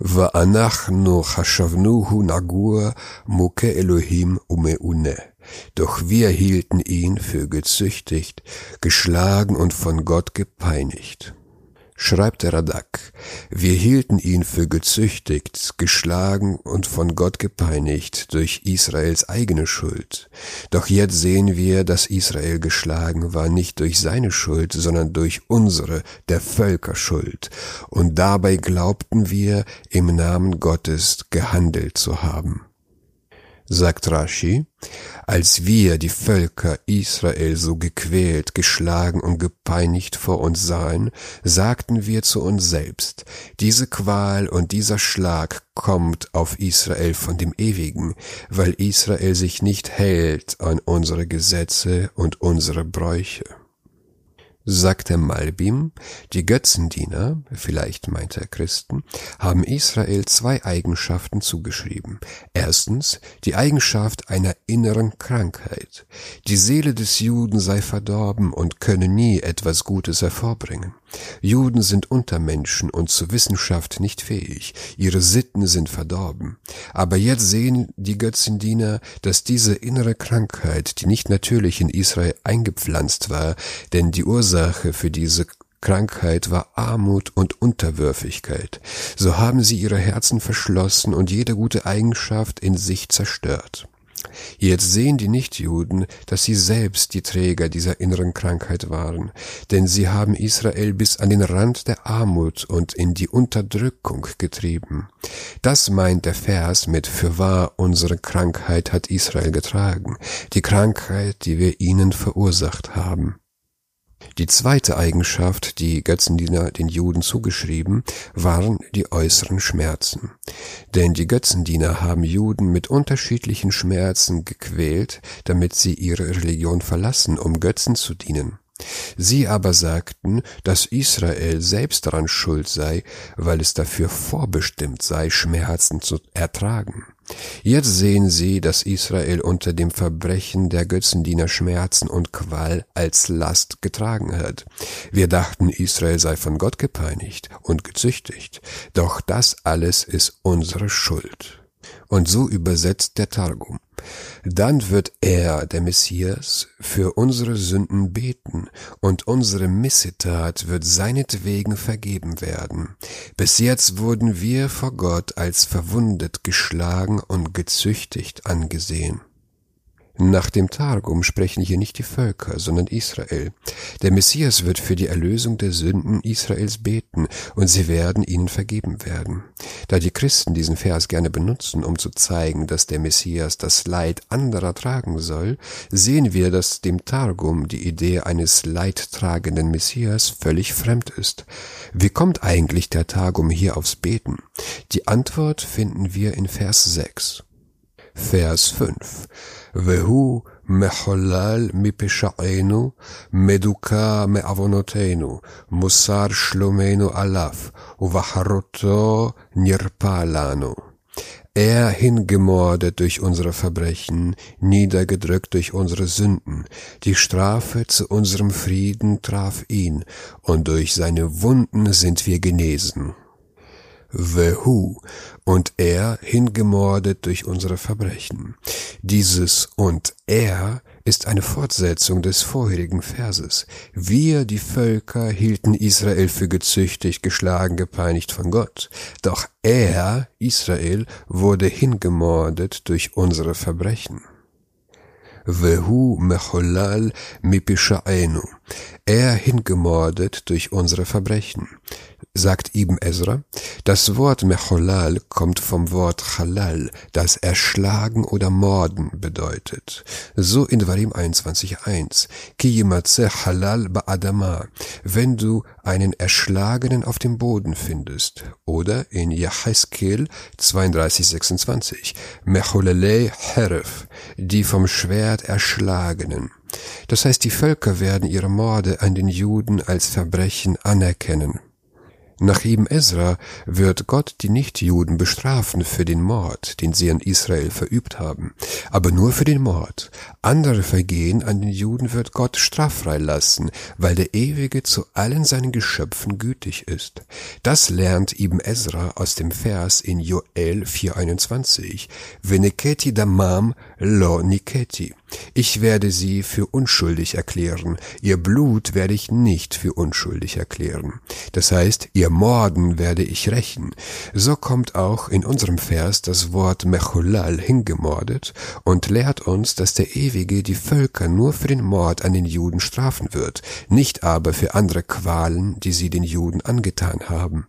Va'anachnu chashavnuhu nagur muke Elohim umeune. Doch wir hielten ihn für gezüchtigt, geschlagen und von Gott gepeinigt schreibt Radak, wir hielten ihn für gezüchtigt, geschlagen und von Gott gepeinigt durch Israels eigene Schuld. Doch jetzt sehen wir, dass Israel geschlagen war nicht durch seine Schuld, sondern durch unsere, der Völker Schuld. Und dabei glaubten wir, im Namen Gottes gehandelt zu haben sagt Rashi, als wir die Völker Israel so gequält, geschlagen und gepeinigt vor uns sahen, sagten wir zu uns selbst, diese Qual und dieser Schlag kommt auf Israel von dem Ewigen, weil Israel sich nicht hält an unsere Gesetze und unsere Bräuche sagte Malbim, die Götzendiener, vielleicht meinte er Christen, haben Israel zwei Eigenschaften zugeschrieben. Erstens die Eigenschaft einer inneren Krankheit. Die Seele des Juden sei verdorben und könne nie etwas Gutes hervorbringen. Juden sind Untermenschen und zur Wissenschaft nicht fähig, ihre Sitten sind verdorben. Aber jetzt sehen die Götzendiener, dass diese innere Krankheit, die nicht natürlich in Israel eingepflanzt war, denn die Ursache für diese Krankheit war Armut und Unterwürfigkeit. So haben sie ihre Herzen verschlossen und jede gute Eigenschaft in sich zerstört. Jetzt sehen die Nichtjuden, dass sie selbst die Träger dieser inneren Krankheit waren, denn sie haben Israel bis an den Rand der Armut und in die Unterdrückung getrieben. Das meint der Vers mit Fürwahr unsere Krankheit hat Israel getragen, die Krankheit, die wir ihnen verursacht haben. Die zweite Eigenschaft, die Götzendiener den Juden zugeschrieben, waren die äußeren Schmerzen. Denn die Götzendiener haben Juden mit unterschiedlichen Schmerzen gequält, damit sie ihre Religion verlassen, um Götzen zu dienen. Sie aber sagten, dass Israel selbst daran schuld sei, weil es dafür vorbestimmt sei, Schmerzen zu ertragen. Jetzt sehen sie, dass Israel unter dem Verbrechen der Götzendiener Schmerzen und Qual als Last getragen hat. Wir dachten, Israel sei von Gott gepeinigt und gezüchtigt, doch das alles ist unsere Schuld. Und so übersetzt der Targum. Dann wird er, der Messias, für unsere Sünden beten und unsere Missetat wird seinetwegen vergeben werden. Bis jetzt wurden wir vor Gott als verwundet, geschlagen und gezüchtigt angesehen. Nach dem Targum sprechen hier nicht die Völker, sondern Israel. Der Messias wird für die Erlösung der Sünden Israels beten und sie werden ihnen vergeben werden. Da die Christen diesen Vers gerne benutzen, um zu zeigen, dass der Messias das Leid anderer tragen soll, sehen wir, dass dem Targum die Idee eines leidtragenden Messias völlig fremd ist. Wie kommt eigentlich der Targum hier aufs Beten? Die Antwort finden wir in Vers 6. Vers 5. Vehu מחולל מפשענו, מדוכא מעוונותינו, מוסר שלומנו עליו, ובחרותו נרפא לנו. Er hingemordet durch unsere Verbrechen, niedergedrückt durch unsere Sünden. Die Strafe zu unserem Frieden traf ihn, und durch seine Wunden sind wir genesen. Vehu, und er hingemordet durch unsere Verbrechen. Dieses und er ist eine Fortsetzung des vorherigen Verses. Wir, die Völker, hielten Israel für gezüchtigt, geschlagen, gepeinigt von Gott. Doch er, Israel, wurde hingemordet durch unsere Verbrechen. Vehu mecholal mipisha'enu. Er hingemordet durch unsere Verbrechen sagt Ibn Ezra, das Wort Mecholal kommt vom Wort Halal, das erschlagen oder morden bedeutet. So in Varim 21.1. Ki halal ba'adama, wenn du einen Erschlagenen auf dem Boden findest. Oder in Yaheskel 32.26. Mecholale heref, die vom Schwert Erschlagenen. Das heißt, die Völker werden ihre Morde an den Juden als Verbrechen anerkennen. Nach ihm Ezra wird Gott die Nichtjuden bestrafen für den Mord, den sie an Israel verübt haben, aber nur für den Mord. Andere Vergehen an den Juden wird Gott straffrei lassen, weil der Ewige zu allen seinen Geschöpfen gütig ist. Das lernt Ibn Ezra aus dem Vers in Joel 4,21. Veneketi damam lo niketi. Ich werde sie für unschuldig erklären, ihr Blut werde ich nicht für unschuldig erklären. Das heißt, ihr Morden werde ich rächen. So kommt auch in unserem Vers das Wort Mecholal hingemordet und lehrt uns, dass der Ewige die Völker nur für den Mord an den Juden strafen wird, nicht aber für andere Qualen, die sie den Juden angetan haben.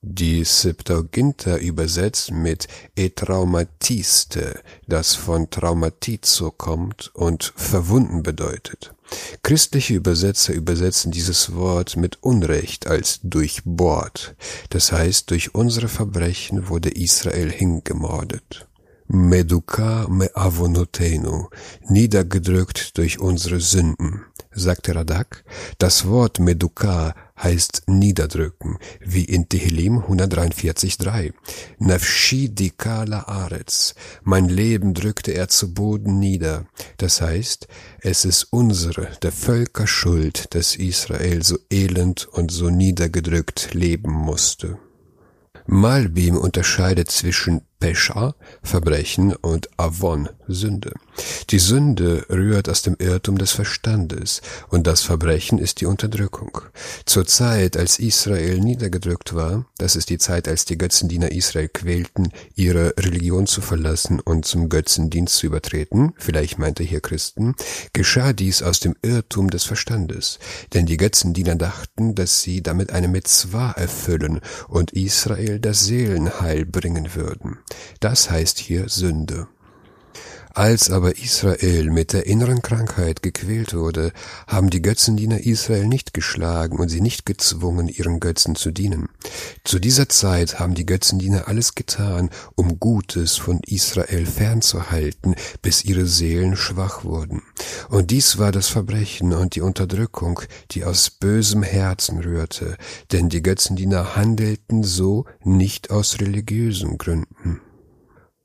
Die Septuaginta übersetzt mit etraumatiste, das von traumatizo kommt und verwunden bedeutet. Christliche Übersetzer übersetzen dieses Wort mit Unrecht als durchbohrt, das heißt durch unsere Verbrechen wurde Israel hingemordet. Meduka me avonotenu, niedergedrückt durch unsere Sünden, sagte Radak. Das Wort Meduka heißt niederdrücken, wie in Tehillim 143.3. Nafshi dikala aretz, mein Leben drückte er zu Boden nieder. Das heißt, es ist unsere, der Völker Schuld, dass Israel so elend und so niedergedrückt leben musste. Malbim unterscheidet zwischen Pesha, Verbrechen und Avon, Sünde. Die Sünde rührt aus dem Irrtum des Verstandes und das Verbrechen ist die Unterdrückung. Zur Zeit, als Israel niedergedrückt war, das ist die Zeit, als die Götzendiener Israel quälten, ihre Religion zu verlassen und zum Götzendienst zu übertreten, vielleicht meinte hier Christen, geschah dies aus dem Irrtum des Verstandes, denn die Götzendiener dachten, dass sie damit eine Mitzvah erfüllen und Israel das Seelenheil bringen würden. Das heißt hier Sünde. Als aber Israel mit der inneren Krankheit gequält wurde, haben die Götzendiener Israel nicht geschlagen und sie nicht gezwungen, ihren Götzen zu dienen. Zu dieser Zeit haben die Götzendiener alles getan, um Gutes von Israel fernzuhalten, bis ihre Seelen schwach wurden. Und dies war das Verbrechen und die Unterdrückung, die aus bösem Herzen rührte, denn die Götzendiener handelten so nicht aus religiösen Gründen.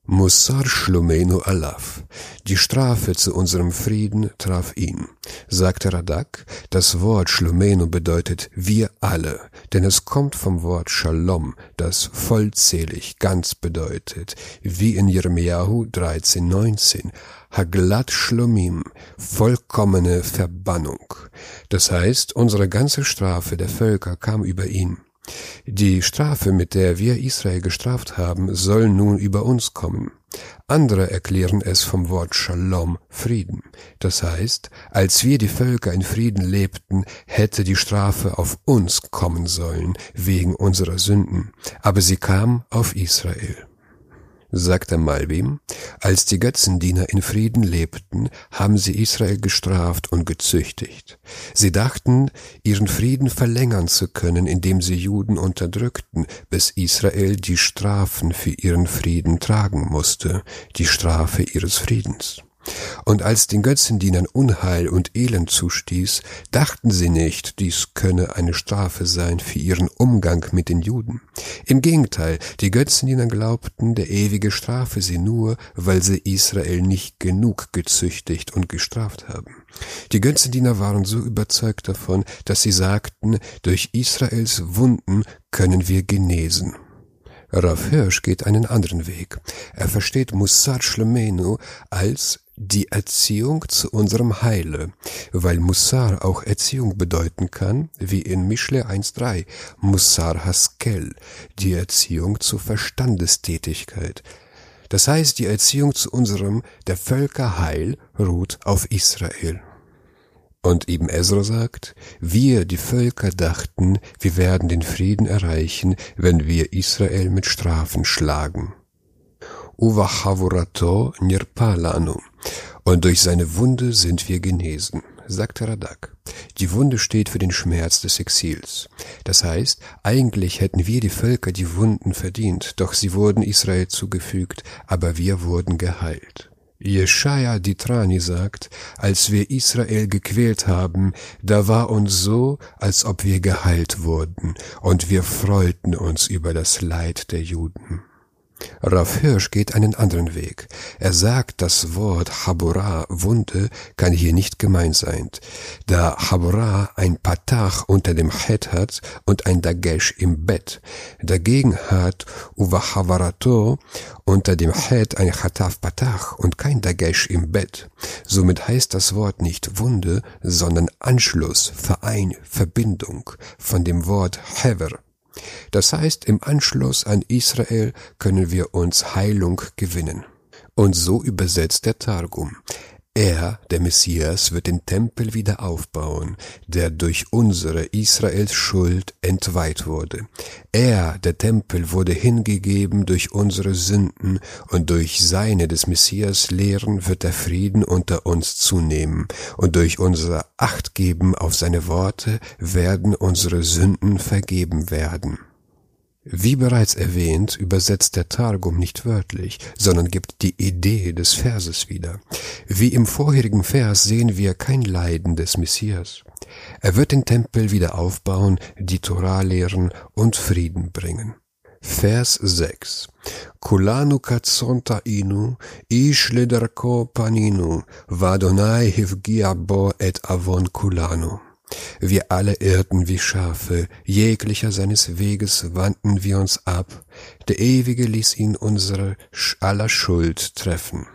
Mussar Shlomenu Alaf. Die Strafe zu unserem Frieden traf ihn. Sagte Radak, das Wort Shlomenu bedeutet wir alle, denn es kommt vom Wort Shalom, das vollzählig, ganz bedeutet, wie in Jeremiahu 13,19. Haglat Shlomim, vollkommene Verbannung. Das heißt, unsere ganze Strafe der Völker kam über ihn. Die Strafe, mit der wir Israel gestraft haben, soll nun über uns kommen. Andere erklären es vom Wort Shalom, Frieden. Das heißt, als wir die Völker in Frieden lebten, hätte die Strafe auf uns kommen sollen, wegen unserer Sünden. Aber sie kam auf Israel. Sagte Malbim, als die Götzendiener in Frieden lebten, haben sie Israel gestraft und gezüchtigt. Sie dachten, ihren Frieden verlängern zu können, indem sie Juden unterdrückten, bis Israel die Strafen für ihren Frieden tragen musste, die Strafe ihres Friedens. Und als den Götzendienern Unheil und Elend zustieß, dachten sie nicht, dies könne eine Strafe sein für ihren Umgang mit den Juden. Im Gegenteil, die Götzendiener glaubten, der ewige strafe sie nur, weil sie Israel nicht genug gezüchtigt und gestraft haben. Die Götzendiener waren so überzeugt davon, dass sie sagten, durch Israels Wunden können wir genesen. Rav Hirsch geht einen anderen Weg. Er versteht Mussar Shlemenu als die Erziehung zu unserem Heile, weil Mussar auch Erziehung bedeuten kann, wie in Mischle 1.3, Mussar Haskel, die Erziehung zur Verstandestätigkeit. Das heißt, die Erziehung zu unserem der Völker Heil ruht auf Israel. Und eben Ezra sagt, wir, die Völker, dachten, wir werden den Frieden erreichen, wenn wir Israel mit Strafen schlagen. Uvachavurato nirpalanu. Und durch seine Wunde sind wir genesen, sagte Radak. Die Wunde steht für den Schmerz des Exils. Das heißt, eigentlich hätten wir die Völker die Wunden verdient, doch sie wurden Israel zugefügt, aber wir wurden geheilt. Jeschaya Ditrani sagt, als wir Israel gequält haben, da war uns so, als ob wir geheilt wurden, und wir freuten uns über das Leid der Juden. Rav Hirsch geht einen anderen Weg. Er sagt, das Wort Habura, Wunde, kann hier nicht gemeint sein, da Habura ein Patach unter dem Het hat und ein Dagesh im Bett. Dagegen hat Uvahavarato unter dem Het ein Chataf Patach und kein Dagesh im Bett. Somit heißt das Wort nicht Wunde, sondern Anschluss, Verein, Verbindung von dem Wort Hever. Das heißt, im Anschluss an Israel können wir uns Heilung gewinnen. Und so übersetzt der Targum. Er, der Messias, wird den Tempel wieder aufbauen, der durch unsere Israels Schuld entweiht wurde. Er, der Tempel, wurde hingegeben durch unsere Sünden und durch seine des Messias Lehren wird der Frieden unter uns zunehmen und durch unser Achtgeben auf seine Worte werden unsere Sünden vergeben werden. Wie bereits erwähnt, übersetzt der Targum nicht wörtlich, sondern gibt die Idee des Verses wieder. Wie im vorherigen Vers sehen wir kein Leiden des Messias. Er wird den Tempel wieder aufbauen, die Torah lehren und Frieden bringen. Vers 6. Kulanu katzonta inu, ish ledarko paninu, vadonai hivgia bo et avon kulanu. Wir alle irrten wie Schafe, jeglicher seines Weges wandten wir uns ab, der Ewige ließ ihn unsere aller Schuld treffen.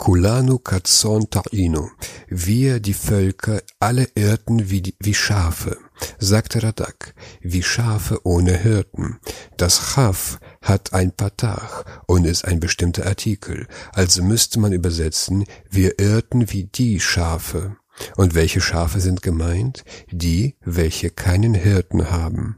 Kulanu katzon ta'inu, wir die Völker alle irrten wie, die, wie Schafe, sagte Radak, wie Schafe ohne Hirten. Das Chaf hat ein Patach und ist ein bestimmter Artikel, also müsste man übersetzen, wir irrten wie die Schafe. Und welche Schafe sind gemeint? Die, welche keinen Hirten haben.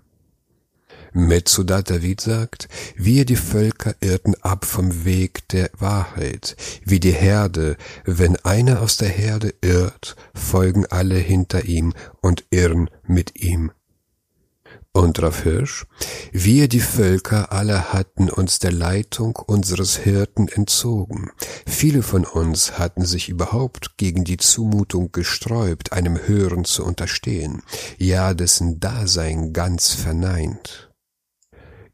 Metzudat David sagt, wir die Völker irrten ab vom Weg der Wahrheit, wie die Herde, wenn einer aus der Herde irrt, folgen alle hinter ihm und irren mit ihm und Rav Hirsch, wir die Völker alle hatten uns der Leitung unseres Hirten entzogen. Viele von uns hatten sich überhaupt gegen die Zumutung gesträubt, einem Hören zu unterstehen, ja dessen Dasein ganz verneint.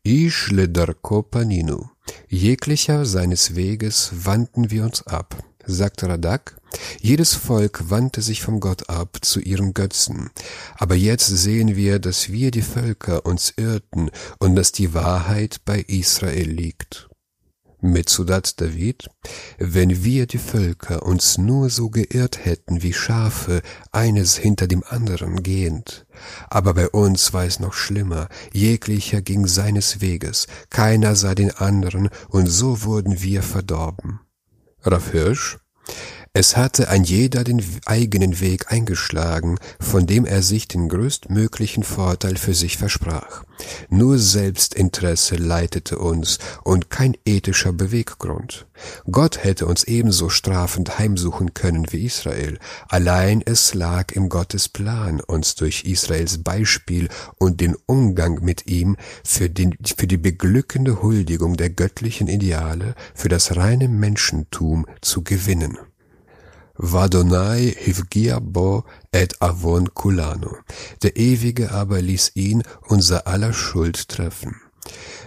Ish le darko paninu, jeglicher seines Weges wandten wir uns ab sagt Radak, jedes Volk wandte sich vom Gott ab zu ihren Götzen. Aber jetzt sehen wir, dass wir die Völker uns irrten und dass die Wahrheit bei Israel liegt. Metzudat David, wenn wir die Völker uns nur so geirrt hätten wie Schafe, eines hinter dem anderen gehend. Aber bei uns war es noch schlimmer, jeglicher ging seines Weges, keiner sah den anderen, und so wurden wir verdorben. Rav Hirsch, Es hatte ein jeder den eigenen Weg eingeschlagen, von dem er sich den größtmöglichen Vorteil für sich versprach. Nur Selbstinteresse leitete uns und kein ethischer Beweggrund. Gott hätte uns ebenso strafend heimsuchen können wie Israel, allein es lag im Gottes Plan, uns durch Israels Beispiel und den Umgang mit ihm für, den, für die beglückende Huldigung der göttlichen Ideale, für das reine Menschentum zu gewinnen. Vadonai Hivgia bo et avon kulano. Der Ewige aber ließ ihn unser aller Schuld treffen.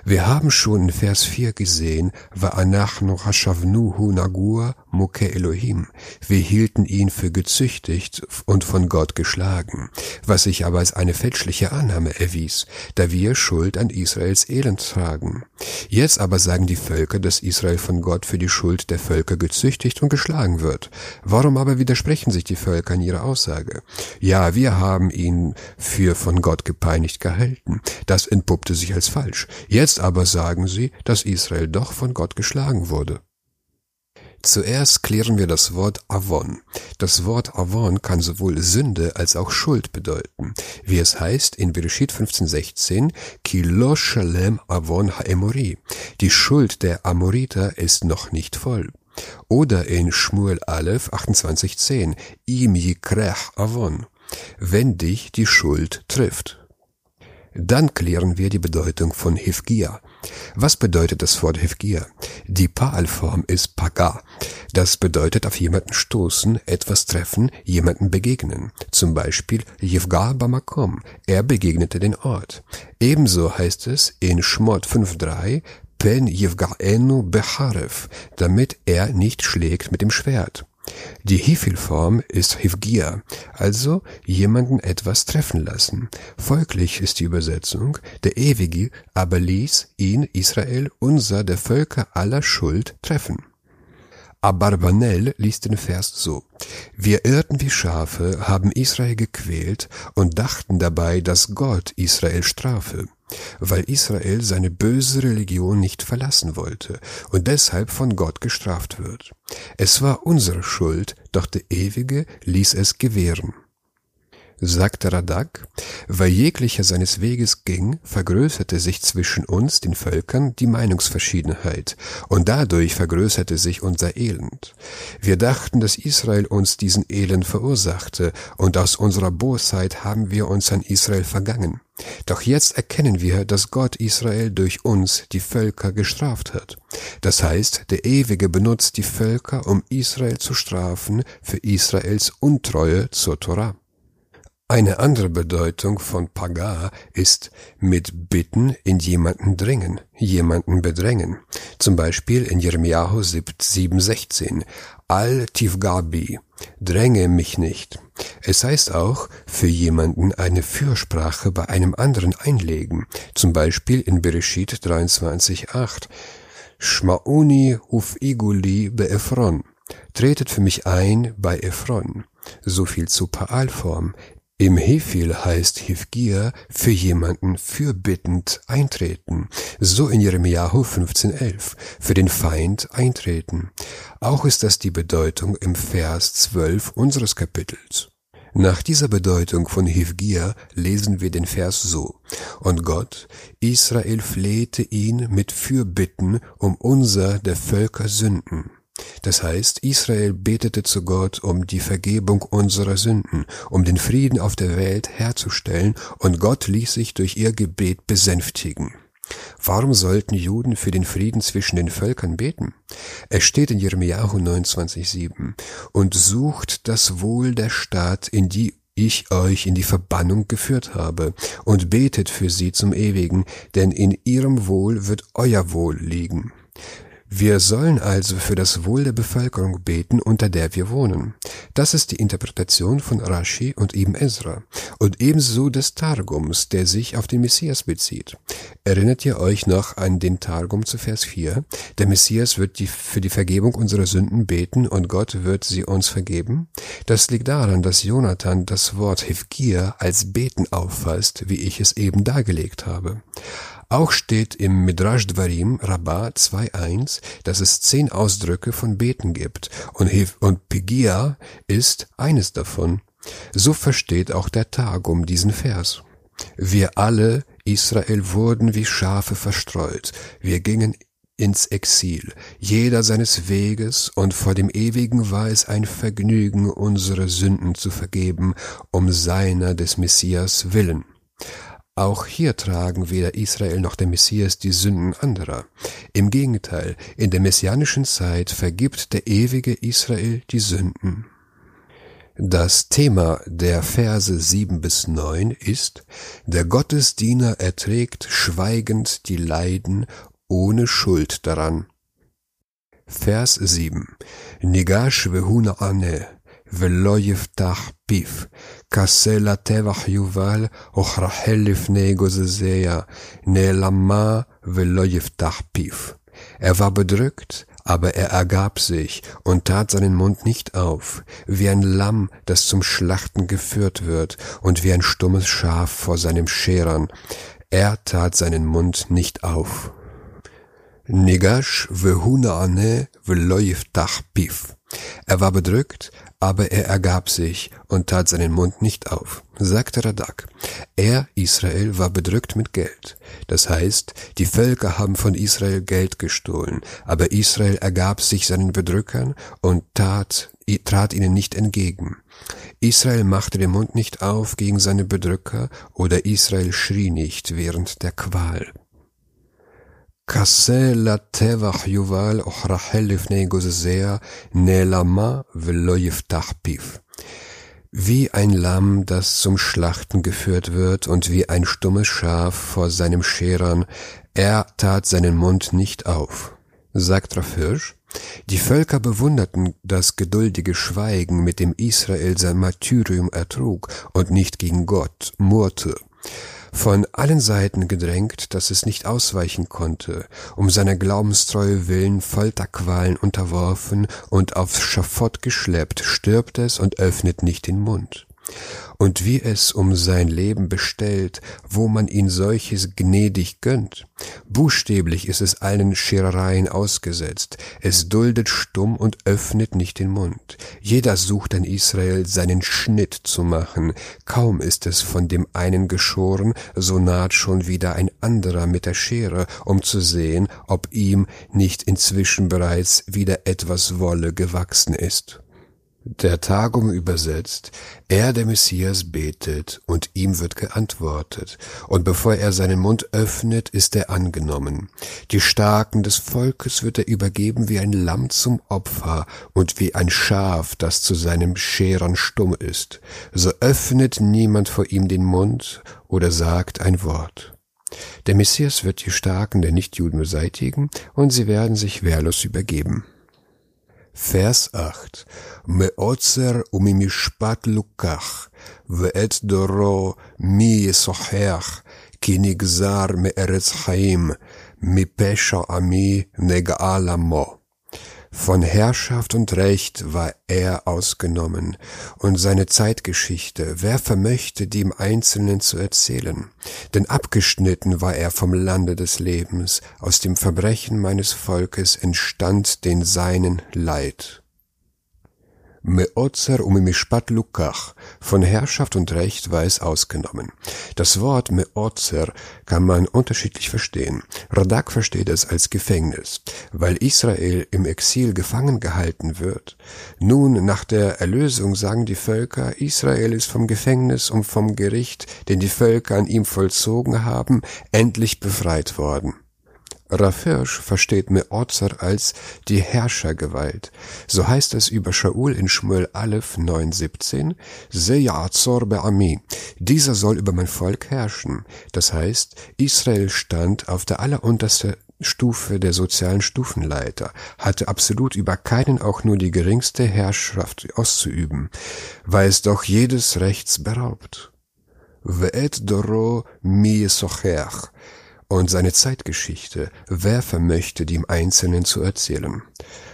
Wir haben schon in Vers 4 gesehen, Va'anachnu hashavnuhu nagur muke Elohim. Wir hielten ihn für gezüchtigt und von Gott geschlagen, was sich aber als eine fälschliche Annahme erwies, da wir Schuld an Israels Elend tragen. Jetzt aber sagen die Völker, dass Israel von Gott für die Schuld der Völker gezüchtigt und geschlagen wird. Warum aber widersprechen sich die Völker in ihrer Aussage? Ja, wir haben ihn für von Gott gepeinigt gehalten. Das entpuppte sich als falsch. Jetzt aber sagen sie, dass Israel doch von Gott geschlagen wurde. Zuerst klären wir das Wort Avon. Das Wort Avon kann sowohl Sünde als auch Schuld bedeuten, wie es heißt in Bereshit 15,16, Ki lo shalem Avon ha'emori. Die Schuld der Amoriter ist noch nicht voll. Oder in Shmuel Aleph 28,10, Im yikrech Avon. Wenn dich die Schuld trifft. Dann klären wir die Bedeutung von Hifgia. Was bedeutet das Wort Hifgia? Die Paalform ist Paga. Das bedeutet auf jemanden stoßen, etwas treffen, jemanden begegnen. Zum Beispiel Yivga Bamakom. Er begegnete den Ort. Ebenso heißt es in Schmott 5.3 Pen Yivgaenu Becharev, damit er nicht schlägt mit dem Schwert. Die Hifil-Form ist Hifgia, also jemanden etwas treffen lassen. Folglich ist die Übersetzung, der Ewige aber ließ ihn, Israel, unser der Völker aller Schuld treffen. Abarbanel liest den Vers so. Wir irrten wie Schafe, haben Israel gequält und dachten dabei, dass Gott Israel strafe weil Israel seine böse Religion nicht verlassen wollte und deshalb von Gott gestraft wird. Es war unsere Schuld, doch der Ewige ließ es gewähren sagte Radak, weil jeglicher seines Weges ging, vergrößerte sich zwischen uns, den Völkern, die Meinungsverschiedenheit, und dadurch vergrößerte sich unser Elend. Wir dachten, dass Israel uns diesen Elend verursachte, und aus unserer Bosheit haben wir uns an Israel vergangen. Doch jetzt erkennen wir, dass Gott Israel durch uns, die Völker, gestraft hat. Das heißt, der Ewige benutzt die Völker, um Israel zu strafen für Israels Untreue zur Torah. Eine andere Bedeutung von Paga ist mit Bitten in jemanden dringen, jemanden bedrängen. Zum Beispiel in Jeremiahu 7,16 Al Tivgabi, dränge mich nicht. Es heißt auch, für jemanden eine Fürsprache bei einem anderen einlegen. Zum Beispiel in Bereshit 23,8 Shmauni uf iguli be Ephron. Tretet für mich ein bei Ephron. So viel zu Paalform. Im Hefil heißt Hifgir für jemanden fürbittend eintreten, so in Jeremiahu 15,11, für den Feind eintreten. Auch ist das die Bedeutung im Vers 12 unseres Kapitels. Nach dieser Bedeutung von Hivgir lesen wir den Vers so. Und Gott, Israel flehte ihn mit Fürbitten um unser der Völker Sünden. Das heißt, Israel betete zu Gott um die Vergebung unserer Sünden, um den Frieden auf der Welt herzustellen, und Gott ließ sich durch ihr Gebet besänftigen. Warum sollten Juden für den Frieden zwischen den Völkern beten? Es steht in Jeremiahu 29,7 und sucht das Wohl der Stadt, in die ich euch in die Verbannung geführt habe, und betet für sie zum Ewigen, denn in ihrem Wohl wird euer Wohl liegen. Wir sollen also für das Wohl der Bevölkerung beten, unter der wir wohnen. Das ist die Interpretation von Rashi und Ibn Ezra und ebenso des Targums, der sich auf den Messias bezieht. Erinnert ihr euch noch an den Targum zu Vers 4? Der Messias wird die, für die Vergebung unserer Sünden beten und Gott wird sie uns vergeben? Das liegt daran, dass Jonathan das Wort Hivgir als Beten auffasst, wie ich es eben dargelegt habe. Auch steht im Midrash Dvarim Rabbah 2.1, dass es zehn Ausdrücke von Beten gibt und, und Pegia ist eines davon. So versteht auch der Targum diesen Vers. Wir alle, Israel, wurden wie Schafe verstreut. Wir gingen ins Exil, jeder seines Weges, und vor dem Ewigen war es ein Vergnügen, unsere Sünden zu vergeben, um seiner des Messias willen. Auch hier tragen weder Israel noch der Messias die Sünden anderer. Im Gegenteil, in der messianischen Zeit vergibt der ewige Israel die Sünden. Das Thema der Verse 7 bis 9 ist, der Gottesdiener erträgt schweigend die Leiden ohne Schuld daran. Vers 7 Nigash vehuna ane, veloyeftach pif, פיו, כסה לטבח יובל, וכרחל לפני גוזזיה, נעלמה ולא יפתח פיו. Er war bedrückt, aber er ergab sich und tat seinen Mund nicht auf, wie ein Lamm, das zum Schlachten geführt wird, und wie ein stummes Schaf vor seinem Scherern. Er tat seinen Mund nicht auf. Nigash vehuna'ane veloyiftach pif. Er war bedrückt, aber er ergab sich und tat seinen Mund nicht auf, sagte Radak. Er, Israel, war bedrückt mit Geld. Das heißt, die Völker haben von Israel Geld gestohlen, aber Israel ergab sich seinen Bedrückern und tat, trat ihnen nicht entgegen. Israel machte den Mund nicht auf gegen seine Bedrücker oder Israel schrie nicht während der Qual. כסה לטבח יובל וכרחל לפני גוזזיה, נעלמה ולא יפתח פיו. Wie ein Lamm, das zum Schlachten geführt wird, und wie ein stummes Schaf vor seinem Scherern, er tat seinen Mund nicht auf. Sagt Raff Hirsch, die Völker bewunderten das geduldige Schweigen, mit dem Israel sein Martyrium ertrug und nicht gegen Gott murrte von allen Seiten gedrängt, dass es nicht ausweichen konnte, um seiner Glaubenstreue willen Folterqualen unterworfen und aufs Schafott geschleppt, stirbt es und öffnet nicht den Mund und wie es um sein Leben bestellt, wo man ihn solches gnädig gönnt. Buchstäblich ist es allen Scherereien ausgesetzt, es duldet stumm und öffnet nicht den Mund. Jeder sucht an Israel seinen Schnitt zu machen, kaum ist es von dem einen geschoren, so naht schon wieder ein anderer mit der Schere, um zu sehen, ob ihm nicht inzwischen bereits wieder etwas Wolle gewachsen ist. Der Tagum übersetzt, er, der Messias, betet und ihm wird geantwortet, und bevor er seinen Mund öffnet, ist er angenommen. Die Starken des Volkes wird er übergeben wie ein Lamm zum Opfer und wie ein Schaf, das zu seinem Scherern stumm ist. So öffnet niemand vor ihm den Mund oder sagt ein Wort. Der Messias wird die Starken der Nichtjuden beseitigen und sie werden sich wehrlos übergeben. Vers 8 מעוצר וממשפט לוקח, ואת דורו מי ישוחח, כי נגזר מארץ חיים, מפשע עמי נגאל עמו. Von Herrschaft und Recht war er ausgenommen, und seine Zeitgeschichte, wer vermöchte, die im Einzelnen zu erzählen? Denn abgeschnitten war er vom Lande des Lebens, aus dem Verbrechen meines Volkes entstand den Seinen Leid. Meozer umimishpat lukach, von Herrschaft und Recht war es ausgenommen. Das Wort Meozer kann man unterschiedlich verstehen. Radak versteht es als Gefängnis, weil Israel im Exil gefangen gehalten wird. Nun, nach der Erlösung sagen die Völker, Israel ist vom Gefängnis und vom Gericht, den die Völker an ihm vollzogen haben, endlich befreit worden. Rafirsch versteht Me'ozer als die Herrschergewalt. So heißt es über Shaul in Shmuel Aleph 9,17, Seyazor be'ami. Dieser soll über mein Volk herrschen. Das heißt, Israel stand auf der allerunterste Stufe der sozialen Stufenleiter, hatte absolut über keinen auch nur die geringste Herrschaft auszuüben, war es doch jedes Rechts beraubt. Ve'et doro mi Und seine Zeitgeschichte, wer vermöchte, die im Einzelnen zu erzählen?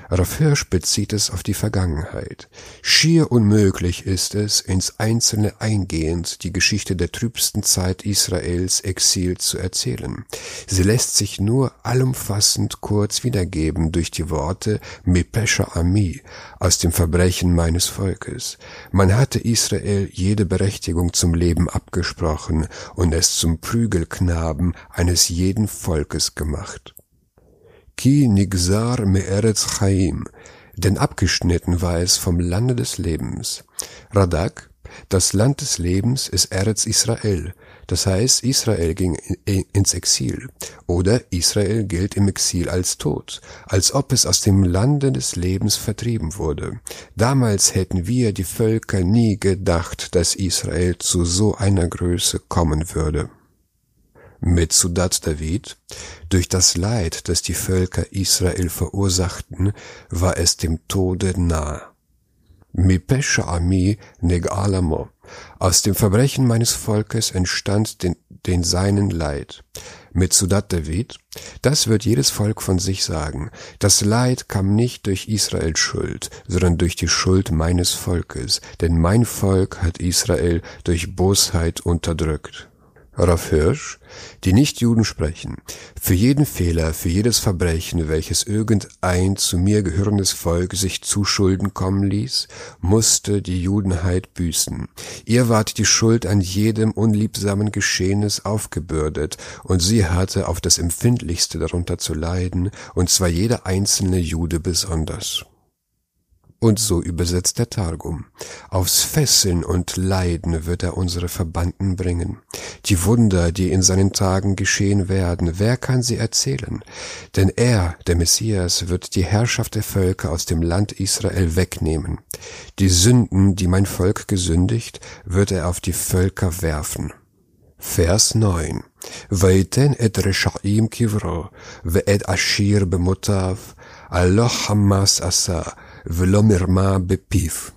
Raff Hirsch bezieht es auf die Vergangenheit. Schier unmöglich ist es, ins Einzelne eingehend die Geschichte der trübsten Zeit Israels Exil zu erzählen. Sie lässt sich nur allumfassend kurz wiedergeben durch die Worte Mepesha Ami aus dem Verbrechen meines Volkes. Man hatte Israel jede Berechtigung zum Leben abgesprochen und es zum Prügelknaben eines jeden Volkes gemacht. Ki nigzar me'eretz chaim, denn abgeschnitten war es vom Lande des Lebens. Radak, das Land des Lebens ist Eretz Israel, das heißt Israel ging ins Exil oder Israel gilt im Exil als tot, als ob es aus dem Lande des Lebens vertrieben wurde. Damals hätten wir die Völker nie gedacht, dass Israel zu so einer Größe kommen würde. Mit Sudat David, durch das Leid, das die Völker Israel verursachten, war es dem Tode nahe. Mipesha Ami Negalamo, aus dem Verbrechen meines Volkes entstand den, den seinen Leid. Mit Sudat David, das wird jedes Volk von sich sagen, das Leid kam nicht durch Israels Schuld, sondern durch die Schuld meines Volkes, denn mein Volk hat Israel durch Bosheit unterdrückt. Raff Hirsch, die Nicht-Juden sprechen, für jeden Fehler, für jedes Verbrechen, welches irgendein zu mir gehörendes Volk sich zu Schulden kommen ließ, musste die Judenheit büßen. Ihr ward die Schuld an jedem unliebsamen Geschehnis aufgebürdet, und sie hatte auf das Empfindlichste darunter zu leiden, und zwar jeder einzelne Jude besonders. Und so übersetzt der Targum. Aufs Fesseln und Leiden wird er unsere Verbannten bringen. Die Wunder, die in seinen Tagen geschehen werden, wer kann sie erzählen? Denn er, der Messias, wird die Herrschaft der Völker aus dem Land Israel wegnehmen. Die Sünden, die mein Volk gesündigt, wird er auf die Völker werfen. Vers 9. Veiten et Reshaim kivro, ve'et Ashir bemutav, aloch Hamas asa, עשה, V'lomirma bepiv.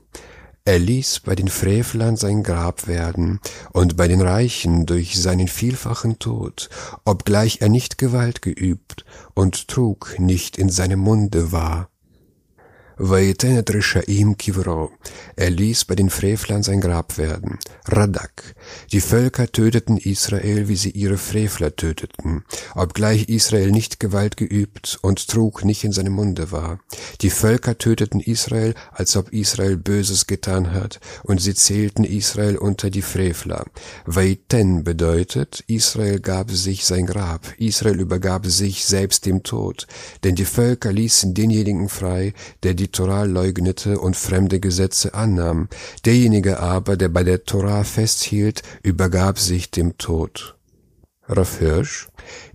Er ließ bei den Frevlern sein Grab werden und bei den Reichen durch seinen vielfachen Tod, obgleich er nicht Gewalt geübt und Trug nicht in seinem Munde war. Vayetenet Rishaim Kivro. Er ließ bei den Frevlern sein Grab werden. Radak. Die Völker töteten Israel, wie sie ihre Frevler töteten, obgleich Israel nicht Gewalt geübt und Trug nicht in seinem Munde war. Die Völker töteten Israel, als ob Israel Böses getan hat, und sie zählten Israel unter die Frevler. Vaiten bedeutet, Israel gab sich sein Grab, Israel übergab sich selbst dem Tod, denn die Völker ließen denjenigen frei, der die Torah leugnete und fremde Gesetze annahm. Derjenige aber, der bei der Torah festhielt, übergab sich dem Tod. Raff Hirsch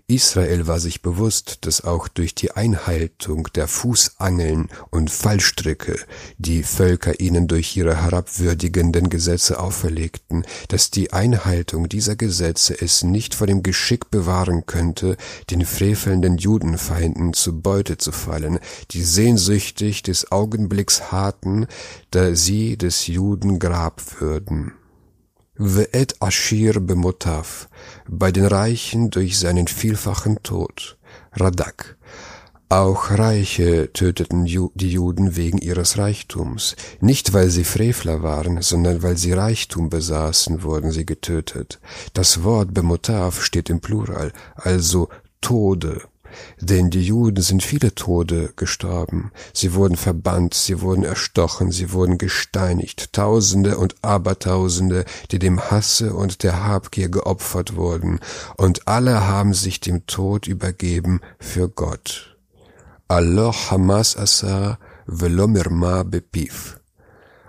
Israel war sich bewusst, dass auch durch die Einhaltung der Fußangeln und Fallstricke die Völker ihnen durch ihre herabwürdigenden Gesetze auferlegten, dass die Einhaltung dieser Gesetze es nicht vor dem Geschick bewahren könnte, den frevelnden Judenfeinden zu Beute zu fallen, die sehnsüchtig des Augenblicks harten, da sie des Juden Grab würden. Ve'et Ashir bemotav, bei den Reichen durch seinen vielfachen Tod, Radak. Auch Reiche töteten die Juden wegen ihres Reichtums. Nicht weil sie Frevler waren, sondern weil sie Reichtum besaßen, wurden sie getötet. Das Wort bemotav steht im Plural, also Tode. Denn die Juden sind viele Tode gestorben. Sie wurden verbannt, sie wurden erstochen, sie wurden gesteinigt, Tausende und Abertausende, die dem Hasse und der Habgier geopfert wurden, und alle haben sich dem Tod übergeben für Gott. Allah Hamas asa velomirma bepiv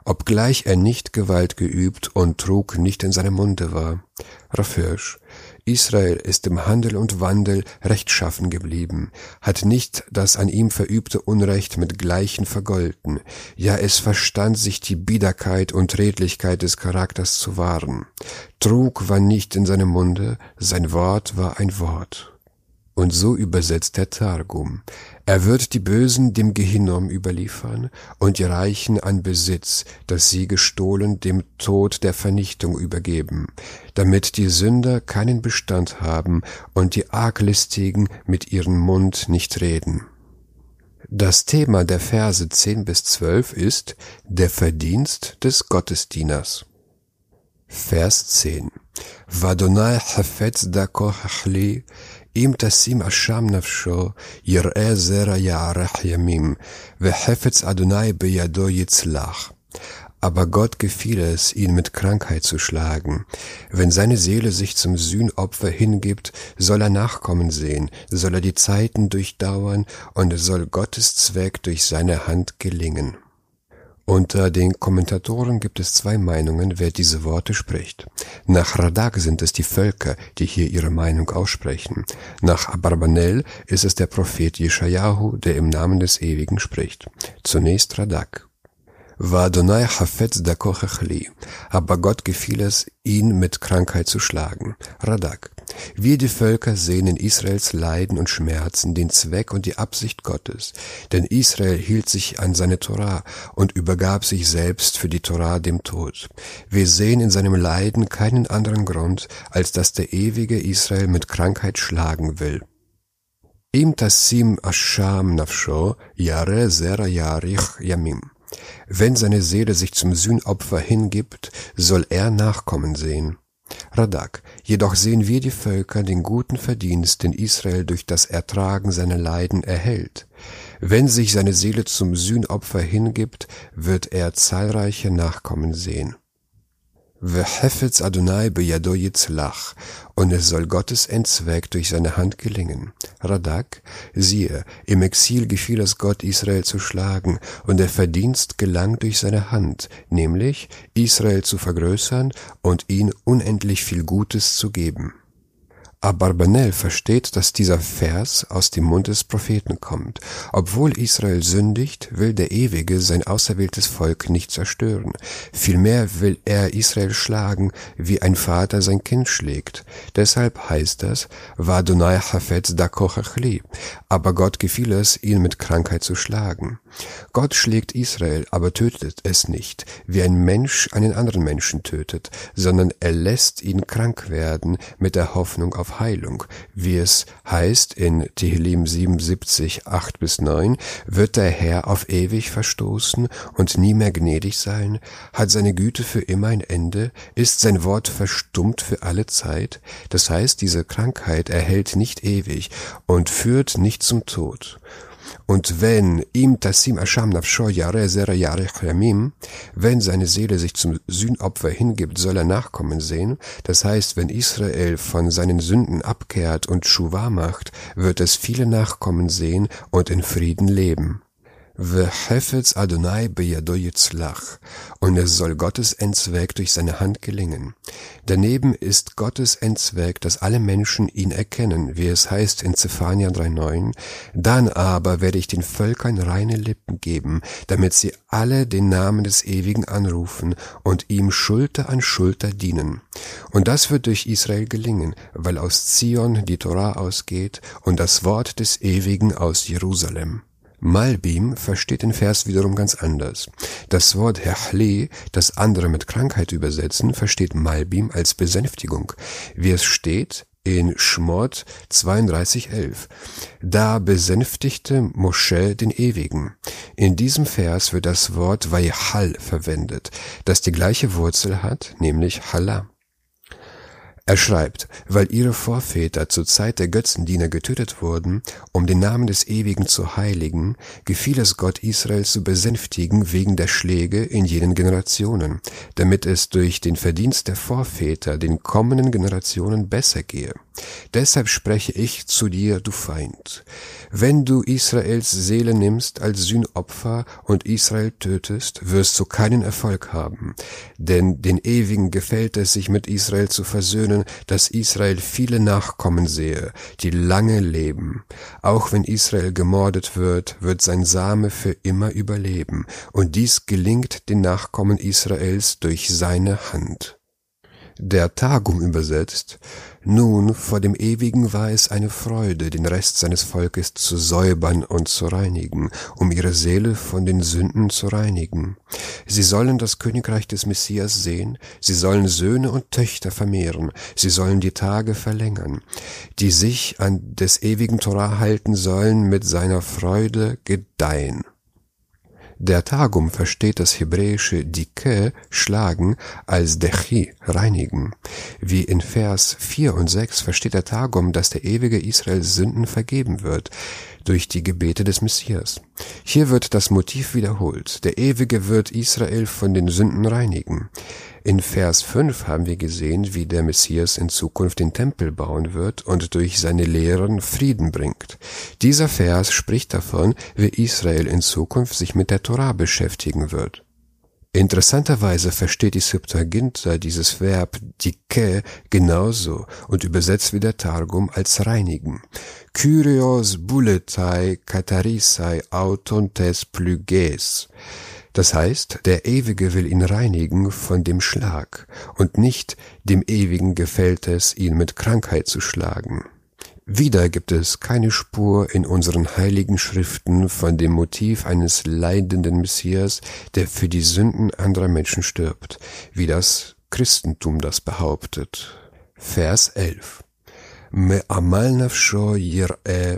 obgleich er nicht Gewalt geübt und Trug nicht in seinem Munde war. Rafirsch, Israel ist im Handel und Wandel rechtschaffen geblieben, hat nicht das an ihm verübte Unrecht mit Gleichen vergolten, ja es verstand sich die Biederkeit und Redlichkeit des Charakters zu wahren. Trug war nicht in seinem Munde, sein Wort war ein Wort. Und so übersetzt der Targum. Er wird die Bösen dem Gehinnom überliefern und die Reichen an Besitz, das sie gestohlen, dem Tod der Vernichtung übergeben, damit die Sünder keinen Bestand haben und die Arglistigen mit ihrem Mund nicht reden. Das Thema der Verse 10 bis 12 ist der Verdienst des Gottesdieners. Vers 10 Vadonai hafetz hachli אם תשים אשם נפשו, יראה זרע יארך ימים, וחפץ אדוני בידו יצלח. Aber Gott gefiel es, ihn mit Krankheit zu schlagen. Wenn seine Seele sich zum Sühnopfer hingibt, soll er Nachkommen sehen, soll er die Zeiten durchdauern und soll Gottes Zweck durch seine Hand gelingen. Unter den Kommentatoren gibt es zwei Meinungen, wer diese Worte spricht. Nach Radak sind es die Völker, die hier ihre Meinung aussprechen. Nach Abarbanel ist es der Prophet Jeschajahu, der im Namen des Ewigen spricht. Zunächst Radak. Aber Gott gefiel es, ihn mit Krankheit zu schlagen. Radak. Wir die Völker sehen in Israels Leiden und Schmerzen den Zweck und die Absicht Gottes, denn Israel hielt sich an seine Torah und übergab sich selbst für die Torah dem Tod. Wir sehen in seinem Leiden keinen anderen Grund, als dass der ewige Israel mit Krankheit schlagen will. Im tassim asham nafsho yare zera yarich yamim. Wenn seine Seele sich zum Sühnopfer hingibt, soll er Nachkommen sehen. Radak, jedoch sehen wir die Völker den guten Verdienst, den Israel durch das Ertragen seiner Leiden erhält. Wenn sich seine Seele zum Sühnopfer hingibt, wird er zahlreiche Nachkommen sehen. Vehefetz Adonai beyado yitzlach, und es soll Gottes Endzweck durch seine Hand gelingen. Radak, siehe, im Exil gefiel es Gott, Israel zu schlagen, und der Verdienst gelang durch seine Hand, nämlich Israel zu vergrößern und ihn unendlich viel Gutes zu geben. Abarbanel versteht, dass dieser Vers aus dem Mund des Propheten kommt. Obwohl Israel sündigt, will der Ewige sein auserwähltes Volk nicht zerstören. Vielmehr will er Israel schlagen, wie ein Vater sein Kind schlägt. Deshalb heißt das, Vadunai hafetz dakochachli. Aber Gott gefiel es, ihn mit Krankheit zu schlagen. Gott schlägt Israel, aber tötet es nicht, wie ein Mensch einen anderen Menschen tötet, sondern er lässt ihn krank werden mit der Hoffnung auf Heilung. Wie es heißt in Tehillim 77, 8 bis 9, wird der Herr auf ewig verstoßen und nie mehr gnädig sein? Hat seine Güte für immer ein Ende? Ist sein Wort verstummt für alle Zeit? Das heißt, diese Krankheit erhält nicht ewig und führt nicht zum Tod. Und wenn im Tassim Asham Nafsho Yare Zera Yare Yamim, wenn seine Seele sich zum Sühnopfer hingibt, soll er Nachkommen sehen. Das heißt, wenn Israel von seinen Sünden abkehrt und Schuwa macht, wird es viele Nachkommen sehen und in Frieden leben. Vehefetz Adonai beyado yitzlach, und es soll Gottes Endzweck durch seine Hand gelingen. Daneben ist Gottes Endzweck, dass alle Menschen ihn erkennen, wie es heißt in Zephania 3,9, dann aber werde ich den Völkern reine Lippen geben, damit sie alle den Namen des Ewigen anrufen und ihm Schulter an Schulter dienen. Und das wird durch Israel gelingen, weil aus Zion die Torah ausgeht und das Wort des Ewigen aus Jerusalem. Malbim versteht den Vers wiederum ganz anders. Das Wort Herchle, das andere mit Krankheit übersetzen, versteht Malbim als Besänftigung, wie es steht in Schmott 32,11. Da besänftigte Mosche den Ewigen. In diesem Vers wird das Wort Vayhal verwendet, das die gleiche Wurzel hat, nämlich Hallah. Er schreibt, weil ihre Vorväter zur Zeit der Götzendiener getötet wurden, um den Namen des Ewigen zu heiligen, gefiel es Gott Israel zu besänftigen wegen der Schläge in jenen Generationen, damit es durch den Verdienst der Vorväter den kommenden Generationen besser gehe. Deshalb spreche ich zu dir, du Feind. Wenn du Israels Seele nimmst als Sühnopfer und Israel tötest, wirst du keinen Erfolg haben. Denn den Ewigen gefällt es, sich mit Israel zu versöhnen, dass Israel viele Nachkommen sehe, die lange leben. Auch wenn Israel gemordet wird, wird sein Same für immer überleben. Und dies gelingt den Nachkommen Israels durch seine Hand. Der Tagum übersetzt, nun, vor dem Ewigen war es eine Freude, den Rest seines Volkes zu säubern und zu reinigen, um ihre Seele von den Sünden zu reinigen. Sie sollen das Königreich des Messias sehen, sie sollen Söhne und Töchter vermehren, sie sollen die Tage verlängern. Die sich an des ewigen Torah halten sollen, mit seiner Freude gedeihen. Der Targum versteht das hebräische Dike, schlagen, als Dechi, reinigen. Wie in Vers 4 und 6 versteht der Targum, dass der ewige Israel Sünden vergeben wird durch die Gebete des Messias. Hier wird das Motiv wiederholt. Der Ewige wird Israel von den Sünden reinigen. In Vers 5 haben wir gesehen, wie der Messias in Zukunft den Tempel bauen wird und durch seine Lehren Frieden bringt. Dieser Vers spricht davon, wie Israel in Zukunft sich mit der Torah beschäftigen wird. Interessanterweise versteht die Septuaginta dieses Verb dike genauso und übersetzt wie der Targum als reinigen. Kyrios buletai katarisai autontes pluges. Das heißt, der Ewige will ihn reinigen von dem Schlag, und nicht dem Ewigen gefällt es, ihn mit Krankheit zu schlagen. Wieder gibt es keine Spur in unseren heiligen Schriften von dem Motiv eines leidenden Messias, der für die Sünden anderer Menschen stirbt, wie das Christentum das behauptet. Vers 11 מעמל נפשו יראה,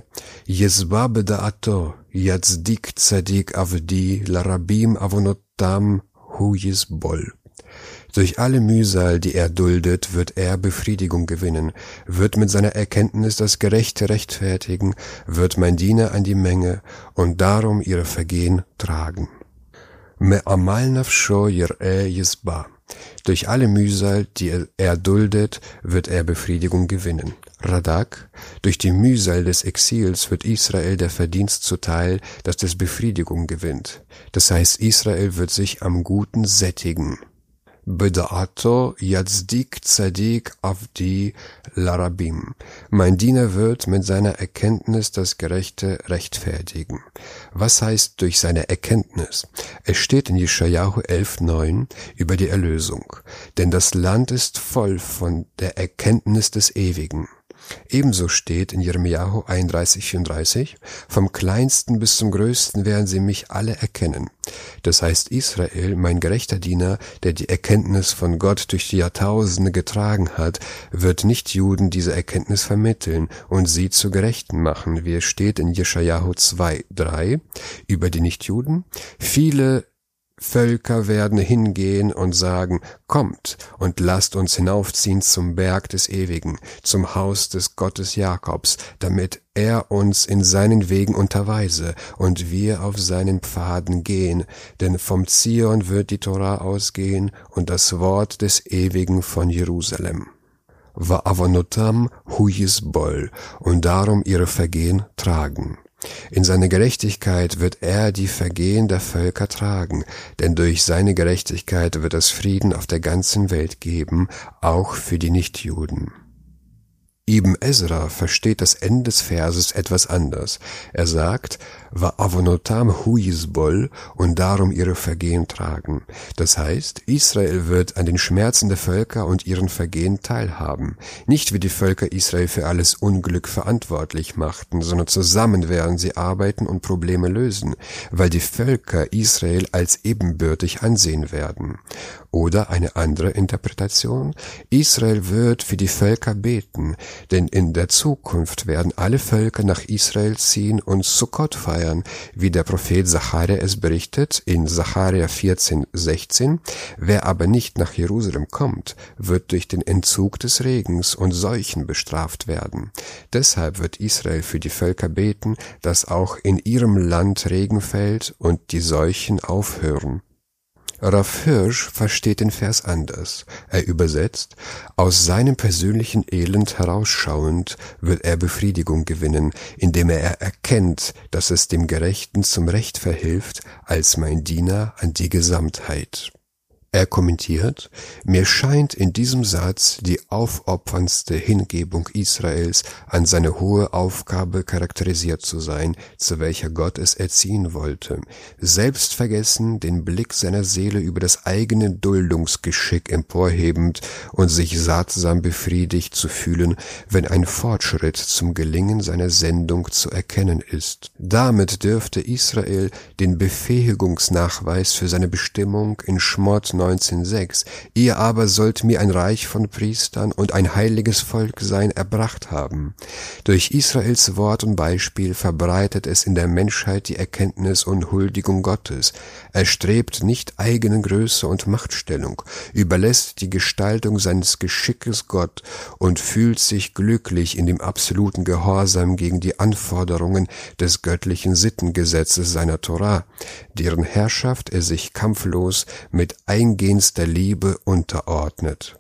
יזבע בדעתו, יצדיק צדיק עבדי, לרבים עוונותם hu יסבול. Durch alle Mühsal, die er duldet, wird er Befriedigung gewinnen, wird mit seiner Erkenntnis das Gerechte rechtfertigen, wird mein Diener an die Menge und darum ihre Vergehen tragen. Me'amal nafsho yir'e. Durch alle Mühsal, die er duldet, wird er Befriedigung gewinnen. Radak, durch die Mühsal des Exils wird Israel der Verdienst zuteil, dass es Befriedigung gewinnt. Das heißt, Israel wird sich am Guten sättigen. Beda'ato Yazdik Zadik Avdi Larabim. Mein Diener wird mit seiner Erkenntnis das Gerechte rechtfertigen. Was heißt durch seine Erkenntnis? Es steht in Jeschajahu 11,9 über die Erlösung. Denn das Land ist voll von der Erkenntnis des Ewigen. Ebenso steht in Jeremiahu 31, 34, vom kleinsten bis zum größten werden sie mich alle erkennen. Das heißt Israel, mein gerechter Diener, der die Erkenntnis von Gott durch die Jahrtausende getragen hat, wird nicht Juden diese Erkenntnis vermitteln und sie zu Gerechten machen, wie es steht in Jeschajahu 2, 3 über die Nichtjuden. Viele Völker werden hingehen und sagen, kommt und lasst uns hinaufziehen zum Berg des Ewigen, zum Haus des Gottes Jakobs, damit er uns in seinen Wegen unterweise und wir auf seinen Pfaden gehen, denn vom Zion wird die Torah ausgehen und das Wort des Ewigen von Jerusalem. Va'avonotam huyisbol und darum ihre Vergehen tragen. In seiner Gerechtigkeit wird er die Vergehen der Völker tragen, denn durch seine Gerechtigkeit wird es Frieden auf der ganzen Welt geben, auch für die Nichtjuden. Ibn Ezra versteht das Ende des Verses etwas anders. Er sagt, va avonotam huisbol und darum ihre Vergehen tragen. Das heißt, Israel wird an den Schmerzen der Völker und ihren Vergehen teilhaben. Nicht wie die Völker Israel für alles Unglück verantwortlich machten, sondern zusammen werden sie arbeiten und Probleme lösen, weil die Völker Israel als ebenbürtig ansehen werden. Oder eine andere Interpretation, Israel wird für die Völker beten, denn in der Zukunft werden alle Völker nach Israel ziehen und Sukkot feiern, wie der Prophet Zacharia es berichtet in Zacharia 14, 16. Wer aber nicht nach Jerusalem kommt, wird durch den Entzug des Regens und Seuchen bestraft werden. Deshalb wird Israel für die Völker beten, dass auch in ihrem Land Regen fällt und die Seuchen aufhören. Raff Hirsch versteht den Vers anders. Er übersetzt, aus seinem persönlichen Elend herausschauend wird er Befriedigung gewinnen, indem er erkennt, dass es dem Gerechten zum Recht verhilft, als mein Diener an die Gesamtheit. Er kommentiert, mir scheint in diesem Satz die aufopferndste Hingebung Israels an seine hohe Aufgabe charakterisiert zu sein, zu welcher Gott es erziehen wollte, selbstvergessen den Blick seiner Seele über das eigene Duldungsgeschick emporhebend und sich sattsam befriedigt zu fühlen, wenn ein Fortschritt zum Gelingen seiner Sendung zu erkennen ist. Damit dürfte Israel den Befähigungsnachweis für seine Bestimmung in Schmott 19,6, ihr aber sollt mir ein Reich von Priestern und ein heiliges Volk sein erbracht haben. Durch Israels Wort und Beispiel verbreitet es in der Menschheit die Erkenntnis und Huldigung Gottes. Er strebt nicht eigene Größe und Machtstellung, überlässt die Gestaltung seines Geschickes Gott und fühlt sich glücklich in dem absoluten Gehorsam gegen die Anforderungen des göttlichen Sittengesetzes seiner Torah, deren Herrschaft er sich kampflos mit eingehendster Liebe unterordnet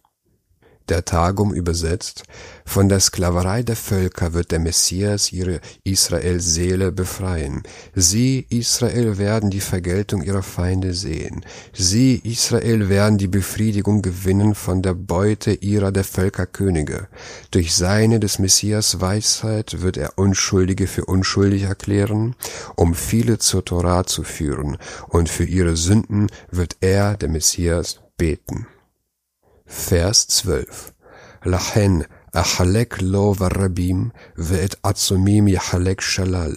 der Tagum übersetzt, von der Sklaverei der Völker wird der Messias ihre Israels Seele befreien. Sie, Israel, werden die Vergeltung ihrer Feinde sehen. Sie, Israel, werden die Befriedigung gewinnen von der Beute ihrer der Völkerkönige. Durch seine des Messias Weisheit wird er Unschuldige für unschuldig erklären, um viele zur Torah zu führen, und für ihre Sünden wird er, der Messias, beten. Vers 12 לכן אחלק לו ורבים, ואת עצומים יחלק שלל,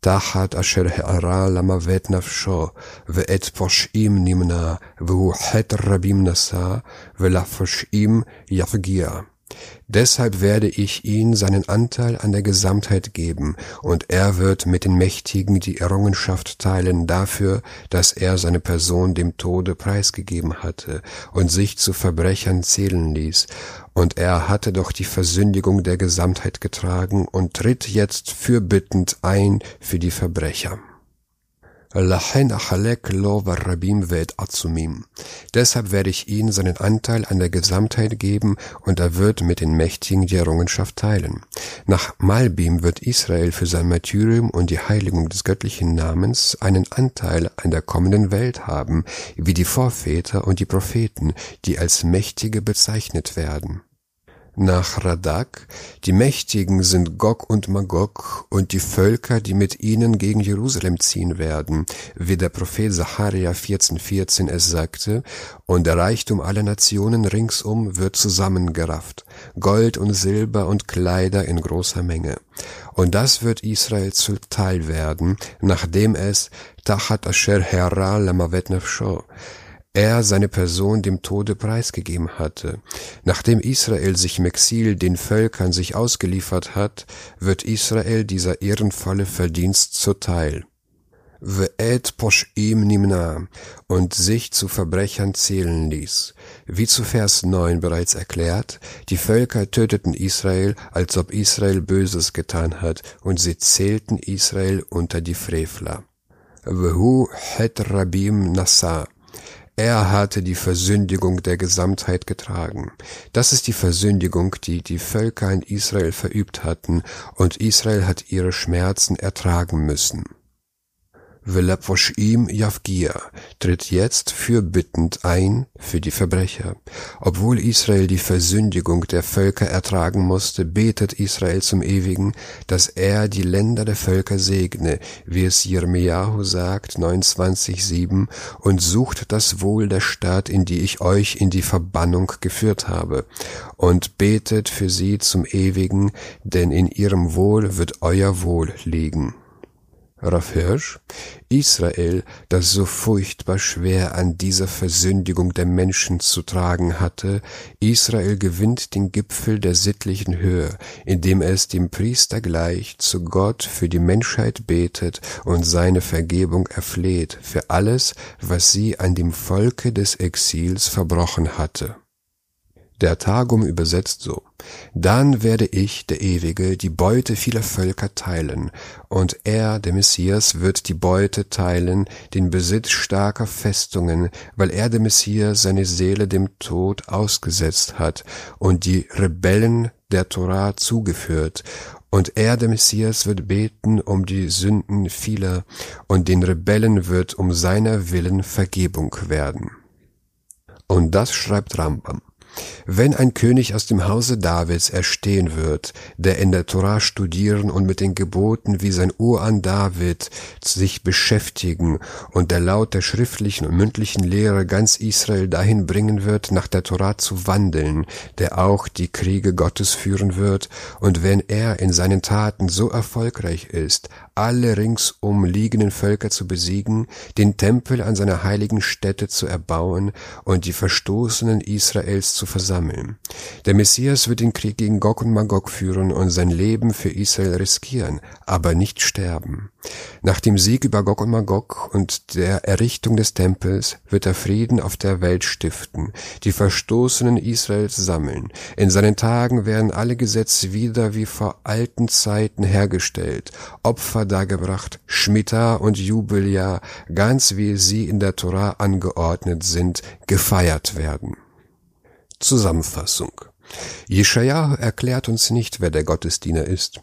תחת אשר הערה למוות נפשו, ואת פושעים נמנע, והוא חטא רבים נשא, ולפושעים יפגיע. Deshalb werde ich ihn seinen Anteil an der Gesamtheit geben, und er wird mit den Mächtigen die Errungenschaft teilen dafür, dass er seine Person dem Tode preisgegeben hatte und sich zu Verbrechern zählen ließ, und er hatte doch die Versündigung der Gesamtheit getragen und tritt jetzt fürbittend ein für die Verbrecher. Deshalb werde ich ihm seinen Anteil an der Gesamtheit geben und er wird mit den Mächtigen die Errungenschaft teilen. Nach Malbim wird Israel für sein Martyrium und die Heiligung des göttlichen Namens einen Anteil an der kommenden Welt haben, wie die Vorväter und die Propheten, die als Mächtige bezeichnet werden nach Radak, die Mächtigen sind Gog und Magog und die Völker, die mit ihnen gegen Jerusalem ziehen werden, wie der Prophet Zacharia 14,14 14 es sagte, und der Reichtum aller Nationen ringsum wird zusammengerafft, Gold und Silber und Kleider in großer Menge. Und das wird Israel zuteil werden, nachdem es Tachat Asher Hera Lamavet Nefsho er seine Person dem Tode preisgegeben hatte. Nachdem Israel sich im Exil den Völkern sich ausgeliefert hat, wird Israel dieser ehrenvolle Verdienst zuteil. Ve'et posh'im nimna und sich zu Verbrechern zählen ließ. Wie zu Vers 9 bereits erklärt, die Völker töteten Israel, als ob Israel Böses getan hat, und sie zählten Israel unter die Frevler. Vehu het rabim nasa er hatte die Versündigung der Gesamtheit getragen. Das ist die Versündigung, die die Völker in Israel verübt hatten, und Israel hat ihre Schmerzen ertragen müssen. Velaposhim Javgia tritt jetzt fürbittend ein für die Verbrecher. Obwohl Israel die Versündigung der Völker ertragen musste, betet Israel zum Ewigen, dass er die Länder der Völker segne, wie es Jeremiahu sagt, 29,7, und sucht das Wohl der Stadt, in die ich euch in die Verbannung geführt habe, und betet für sie zum Ewigen, denn in ihrem Wohl wird euer Wohl liegen. Rav Hirsch, Israel, das so furchtbar schwer an dieser Versündigung der Menschen zu tragen hatte, Israel gewinnt den Gipfel der sittlichen Höhe, indem es dem Priester gleich zu Gott für die Menschheit betet und seine Vergebung erfleht für alles, was sie an dem Volke des Exils verbrochen hatte. Der Tagum übersetzt so, dann werde ich, der Ewige, die Beute vieler Völker teilen, und er, der Messias, wird die Beute teilen, den Besitz starker Festungen, weil er, der Messias, seine Seele dem Tod ausgesetzt hat und die Rebellen der Torah zugeführt, und er, der Messias, wird beten um die Sünden vieler, und den Rebellen wird um seiner Willen Vergebung werden. Und das schreibt Rambam. Wenn ein König aus dem Hause Davids erstehen wird, der in der Torah studieren und mit den Geboten wie sein Urahn David sich beschäftigen und der Laut der schriftlichen und mündlichen Lehre ganz Israel dahin bringen wird, nach der Torah zu wandeln, der auch die Kriege Gottes führen wird, und wenn er in seinen Taten so erfolgreich ist, alle ringsum liegenden Völker zu besiegen, den Tempel an seiner heiligen Stätte zu erbauen und die Verstoßenen Israels zu versammeln. Der Messias wird den Krieg gegen Gog und Magog führen und sein Leben für Israel riskieren, aber nicht sterben. Nach dem Sieg über Gog und Magog und der Errichtung des Tempels wird er Frieden auf der Welt stiften, die Verstoßenen Israels sammeln. In seinen Tagen werden alle Gesetze wieder wie vor alten Zeiten hergestellt, Opfer dargebracht, Schmittah und Jubeljahr, ganz wie sie in der Torah angeordnet sind, gefeiert werden. Zusammenfassung Jeschajah erklärt uns nicht, wer der Gottesdiener ist.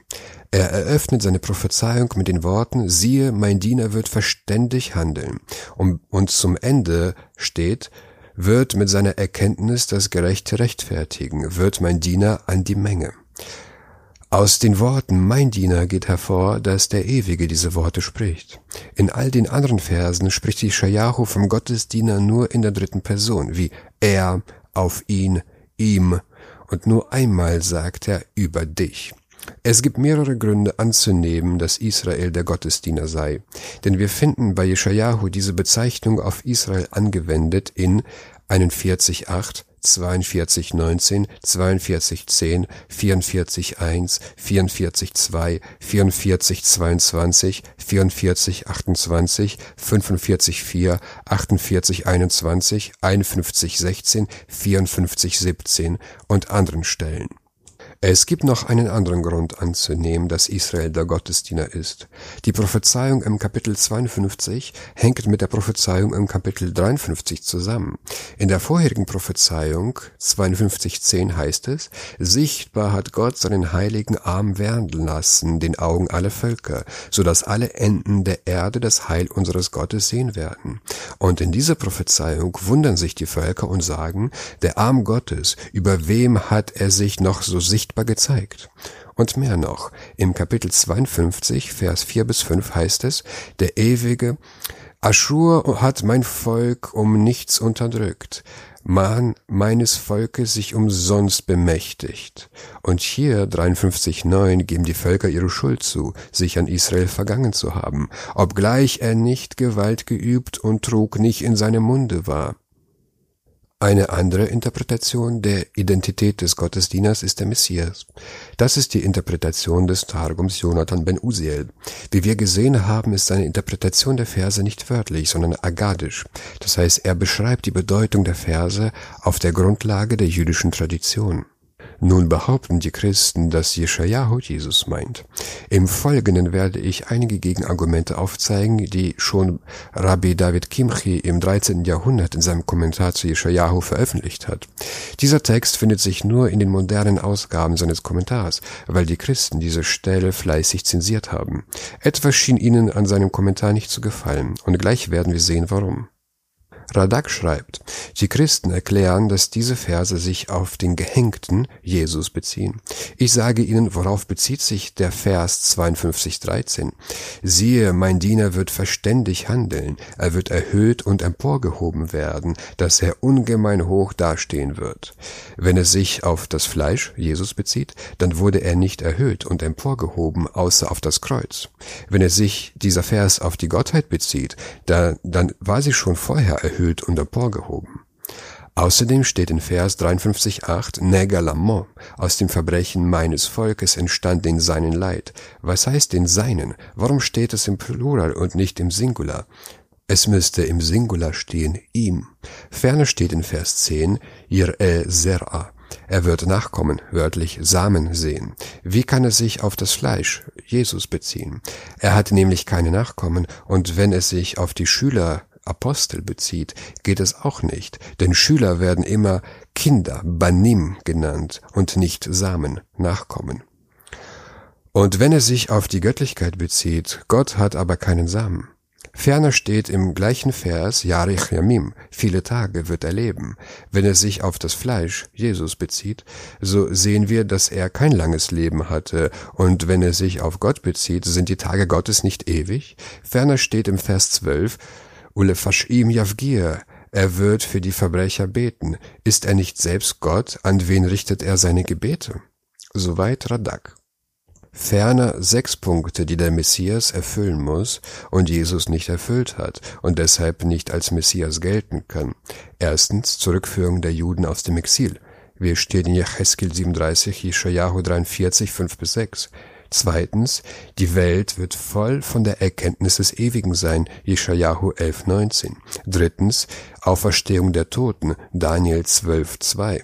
Er eröffnet seine Prophezeiung mit den Worten, siehe, mein Diener wird verständig handeln. Und, zum Ende steht, wird mit seiner Erkenntnis das Gerechte rechtfertigen, wird mein Diener an die Menge. Aus den Worten mein Diener geht hervor, dass der Ewige diese Worte spricht. In all den anderen Versen spricht die Shayahu vom Gottesdiener nur in der dritten Person, wie er, auf ihn, ihm, und nur einmal sagt er über dich. Es gibt mehrere Gründe anzunehmen, dass Israel der Gottesdiener sei, denn wir finden bei Jeschajahu diese Bezeichnung auf Israel angewendet in 41.8, 42,19, 42,10, 44,1, 44,2, 44,22, 44,28, 45,4, 48,21, 51,16, 54,17 und anderen Stellen. Es gibt noch einen anderen Grund anzunehmen, dass Israel der Gottesdiener ist. Die Prophezeiung im Kapitel 52 hängt mit der Prophezeiung im Kapitel 53 zusammen. In der vorherigen Prophezeiung 52.10 heißt es, Sichtbar hat Gott seinen heiligen Arm werden lassen, den Augen aller Völker, so dass alle Enden der Erde das Heil unseres Gottes sehen werden. Und in dieser Prophezeiung wundern sich die Völker und sagen, der Arm Gottes, über wem hat er sich noch so sichtbar sichtbar gezeigt. Und mehr noch, im Kapitel 52, Vers 4 bis 5 heißt es, der Ewige, Aschur hat mein Volk um nichts unterdrückt, man meines Volkes sich umsonst bemächtigt. Und hier 53,9 geben die Völker ihre Schuld zu, sich an Israel vergangen zu haben, obgleich er nicht Gewalt geübt und Trug nicht in seinem Munde war. Eine andere Interpretation der Identität des Gottesdieners ist der Messias. Das ist die Interpretation des Targums Jonathan ben Uziel. Wie wir gesehen haben, ist seine Interpretation der Verse nicht wörtlich, sondern agadisch. Das heißt, er beschreibt die Bedeutung der Verse auf der Grundlage der jüdischen Tradition. Nun behaupten die Christen, dass Jeschajahu Jesus meint. Im Folgenden werde ich einige Gegenargumente aufzeigen, die schon Rabbi David Kimchi im 13. Jahrhundert in seinem Kommentar zu Jeschajahu veröffentlicht hat. Dieser Text findet sich nur in den modernen Ausgaben seines Kommentars, weil die Christen diese Stelle fleißig zensiert haben. Etwas schien ihnen an seinem Kommentar nicht zu gefallen, und gleich werden wir sehen warum. Radak schreibt, die Christen erklären, dass diese Verse sich auf den Gehängten Jesus beziehen. Ich sage Ihnen, worauf bezieht sich der Vers 52,13? Siehe, mein Diener wird verständig handeln, er wird erhöht und emporgehoben werden, dass er ungemein hoch dastehen wird. Wenn es sich auf das Fleisch, Jesus, bezieht, dann wurde er nicht erhöht und emporgehoben, außer auf das Kreuz. Wenn es sich dieser Vers auf die Gottheit bezieht, dann, dann war sie schon vorher erhöht erhöht und emporgehoben. Außerdem steht in Vers 53,8 Negalamon, aus dem Verbrechen meines Volkes entstand den seinen Leid. Was heißt den seinen? Warum steht es im Plural und nicht im Singular? Es müsste im Singular stehen, ihm. Ferner steht in Vers 10 Yir'e Zer'a. Er wird Nachkommen, wörtlich Samen sehen. Wie kann es sich auf das Fleisch, Jesus, beziehen? Er hat nämlich keine Nachkommen, und wenn es sich auf die Schüler Apostel bezieht, geht es auch nicht, denn Schüler werden immer Kinder, Banim genannt und nicht Samen, Nachkommen. Und wenn es sich auf die Göttlichkeit bezieht, Gott hat aber keinen Samen. Ferner steht im gleichen Vers Yarich Yamim, viele Tage wird er leben. Wenn es sich auf das Fleisch, Jesus, bezieht, so sehen wir, dass er kein langes Leben hatte, und wenn es sich auf Gott bezieht, sind die Tage Gottes nicht ewig. Ferner steht im Vers 12, Ule Fashim Yavgir, er wird für die Verbrecher beten. Ist er nicht selbst Gott? An wen richtet er seine Gebete? Soweit Radak. Ferner sechs Punkte, die der Messias erfüllen muss und Jesus nicht erfüllt hat und deshalb nicht als Messias gelten kann. Erstens Zurückführung der Juden aus dem Exil. Wir stehen in Jecheskel 37, Jeschajahu 43, 5 bis 6. Zweitens, die Welt wird voll von der Erkenntnis des Ewigen sein, Jeschajahu 11, 19. Drittens, Auferstehung der Toten, Daniel 12, 2.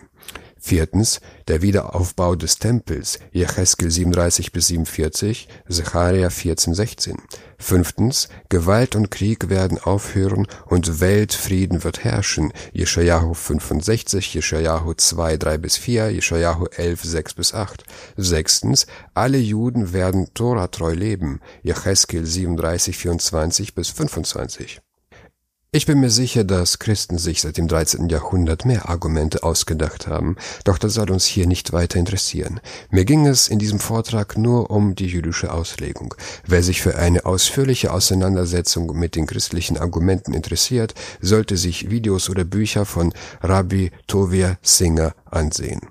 Viertens, der Wiederaufbau des Tempels, Jecheskel 37 bis 47, Zecharia 14, 16. Fünftens, Gewalt und Krieg werden aufhören und Weltfrieden wird herrschen, Jeschajahu 65, Jeschajahu 2, 3 bis 4, Jeschajahu 11, 6 bis 8. Sechstens, alle Juden werden Toratreu leben, Jecheskel 37, 24 bis 25. Ich bin mir sicher, dass Christen sich seit dem 13. Jahrhundert mehr Argumente ausgedacht haben, doch das soll uns hier nicht weiter interessieren. Mir ging es in diesem Vortrag nur um die jüdische Auslegung. Wer sich für eine ausführliche Auseinandersetzung mit den christlichen Argumenten interessiert, sollte sich Videos oder Bücher von Rabbi Tovia Singer ansehen.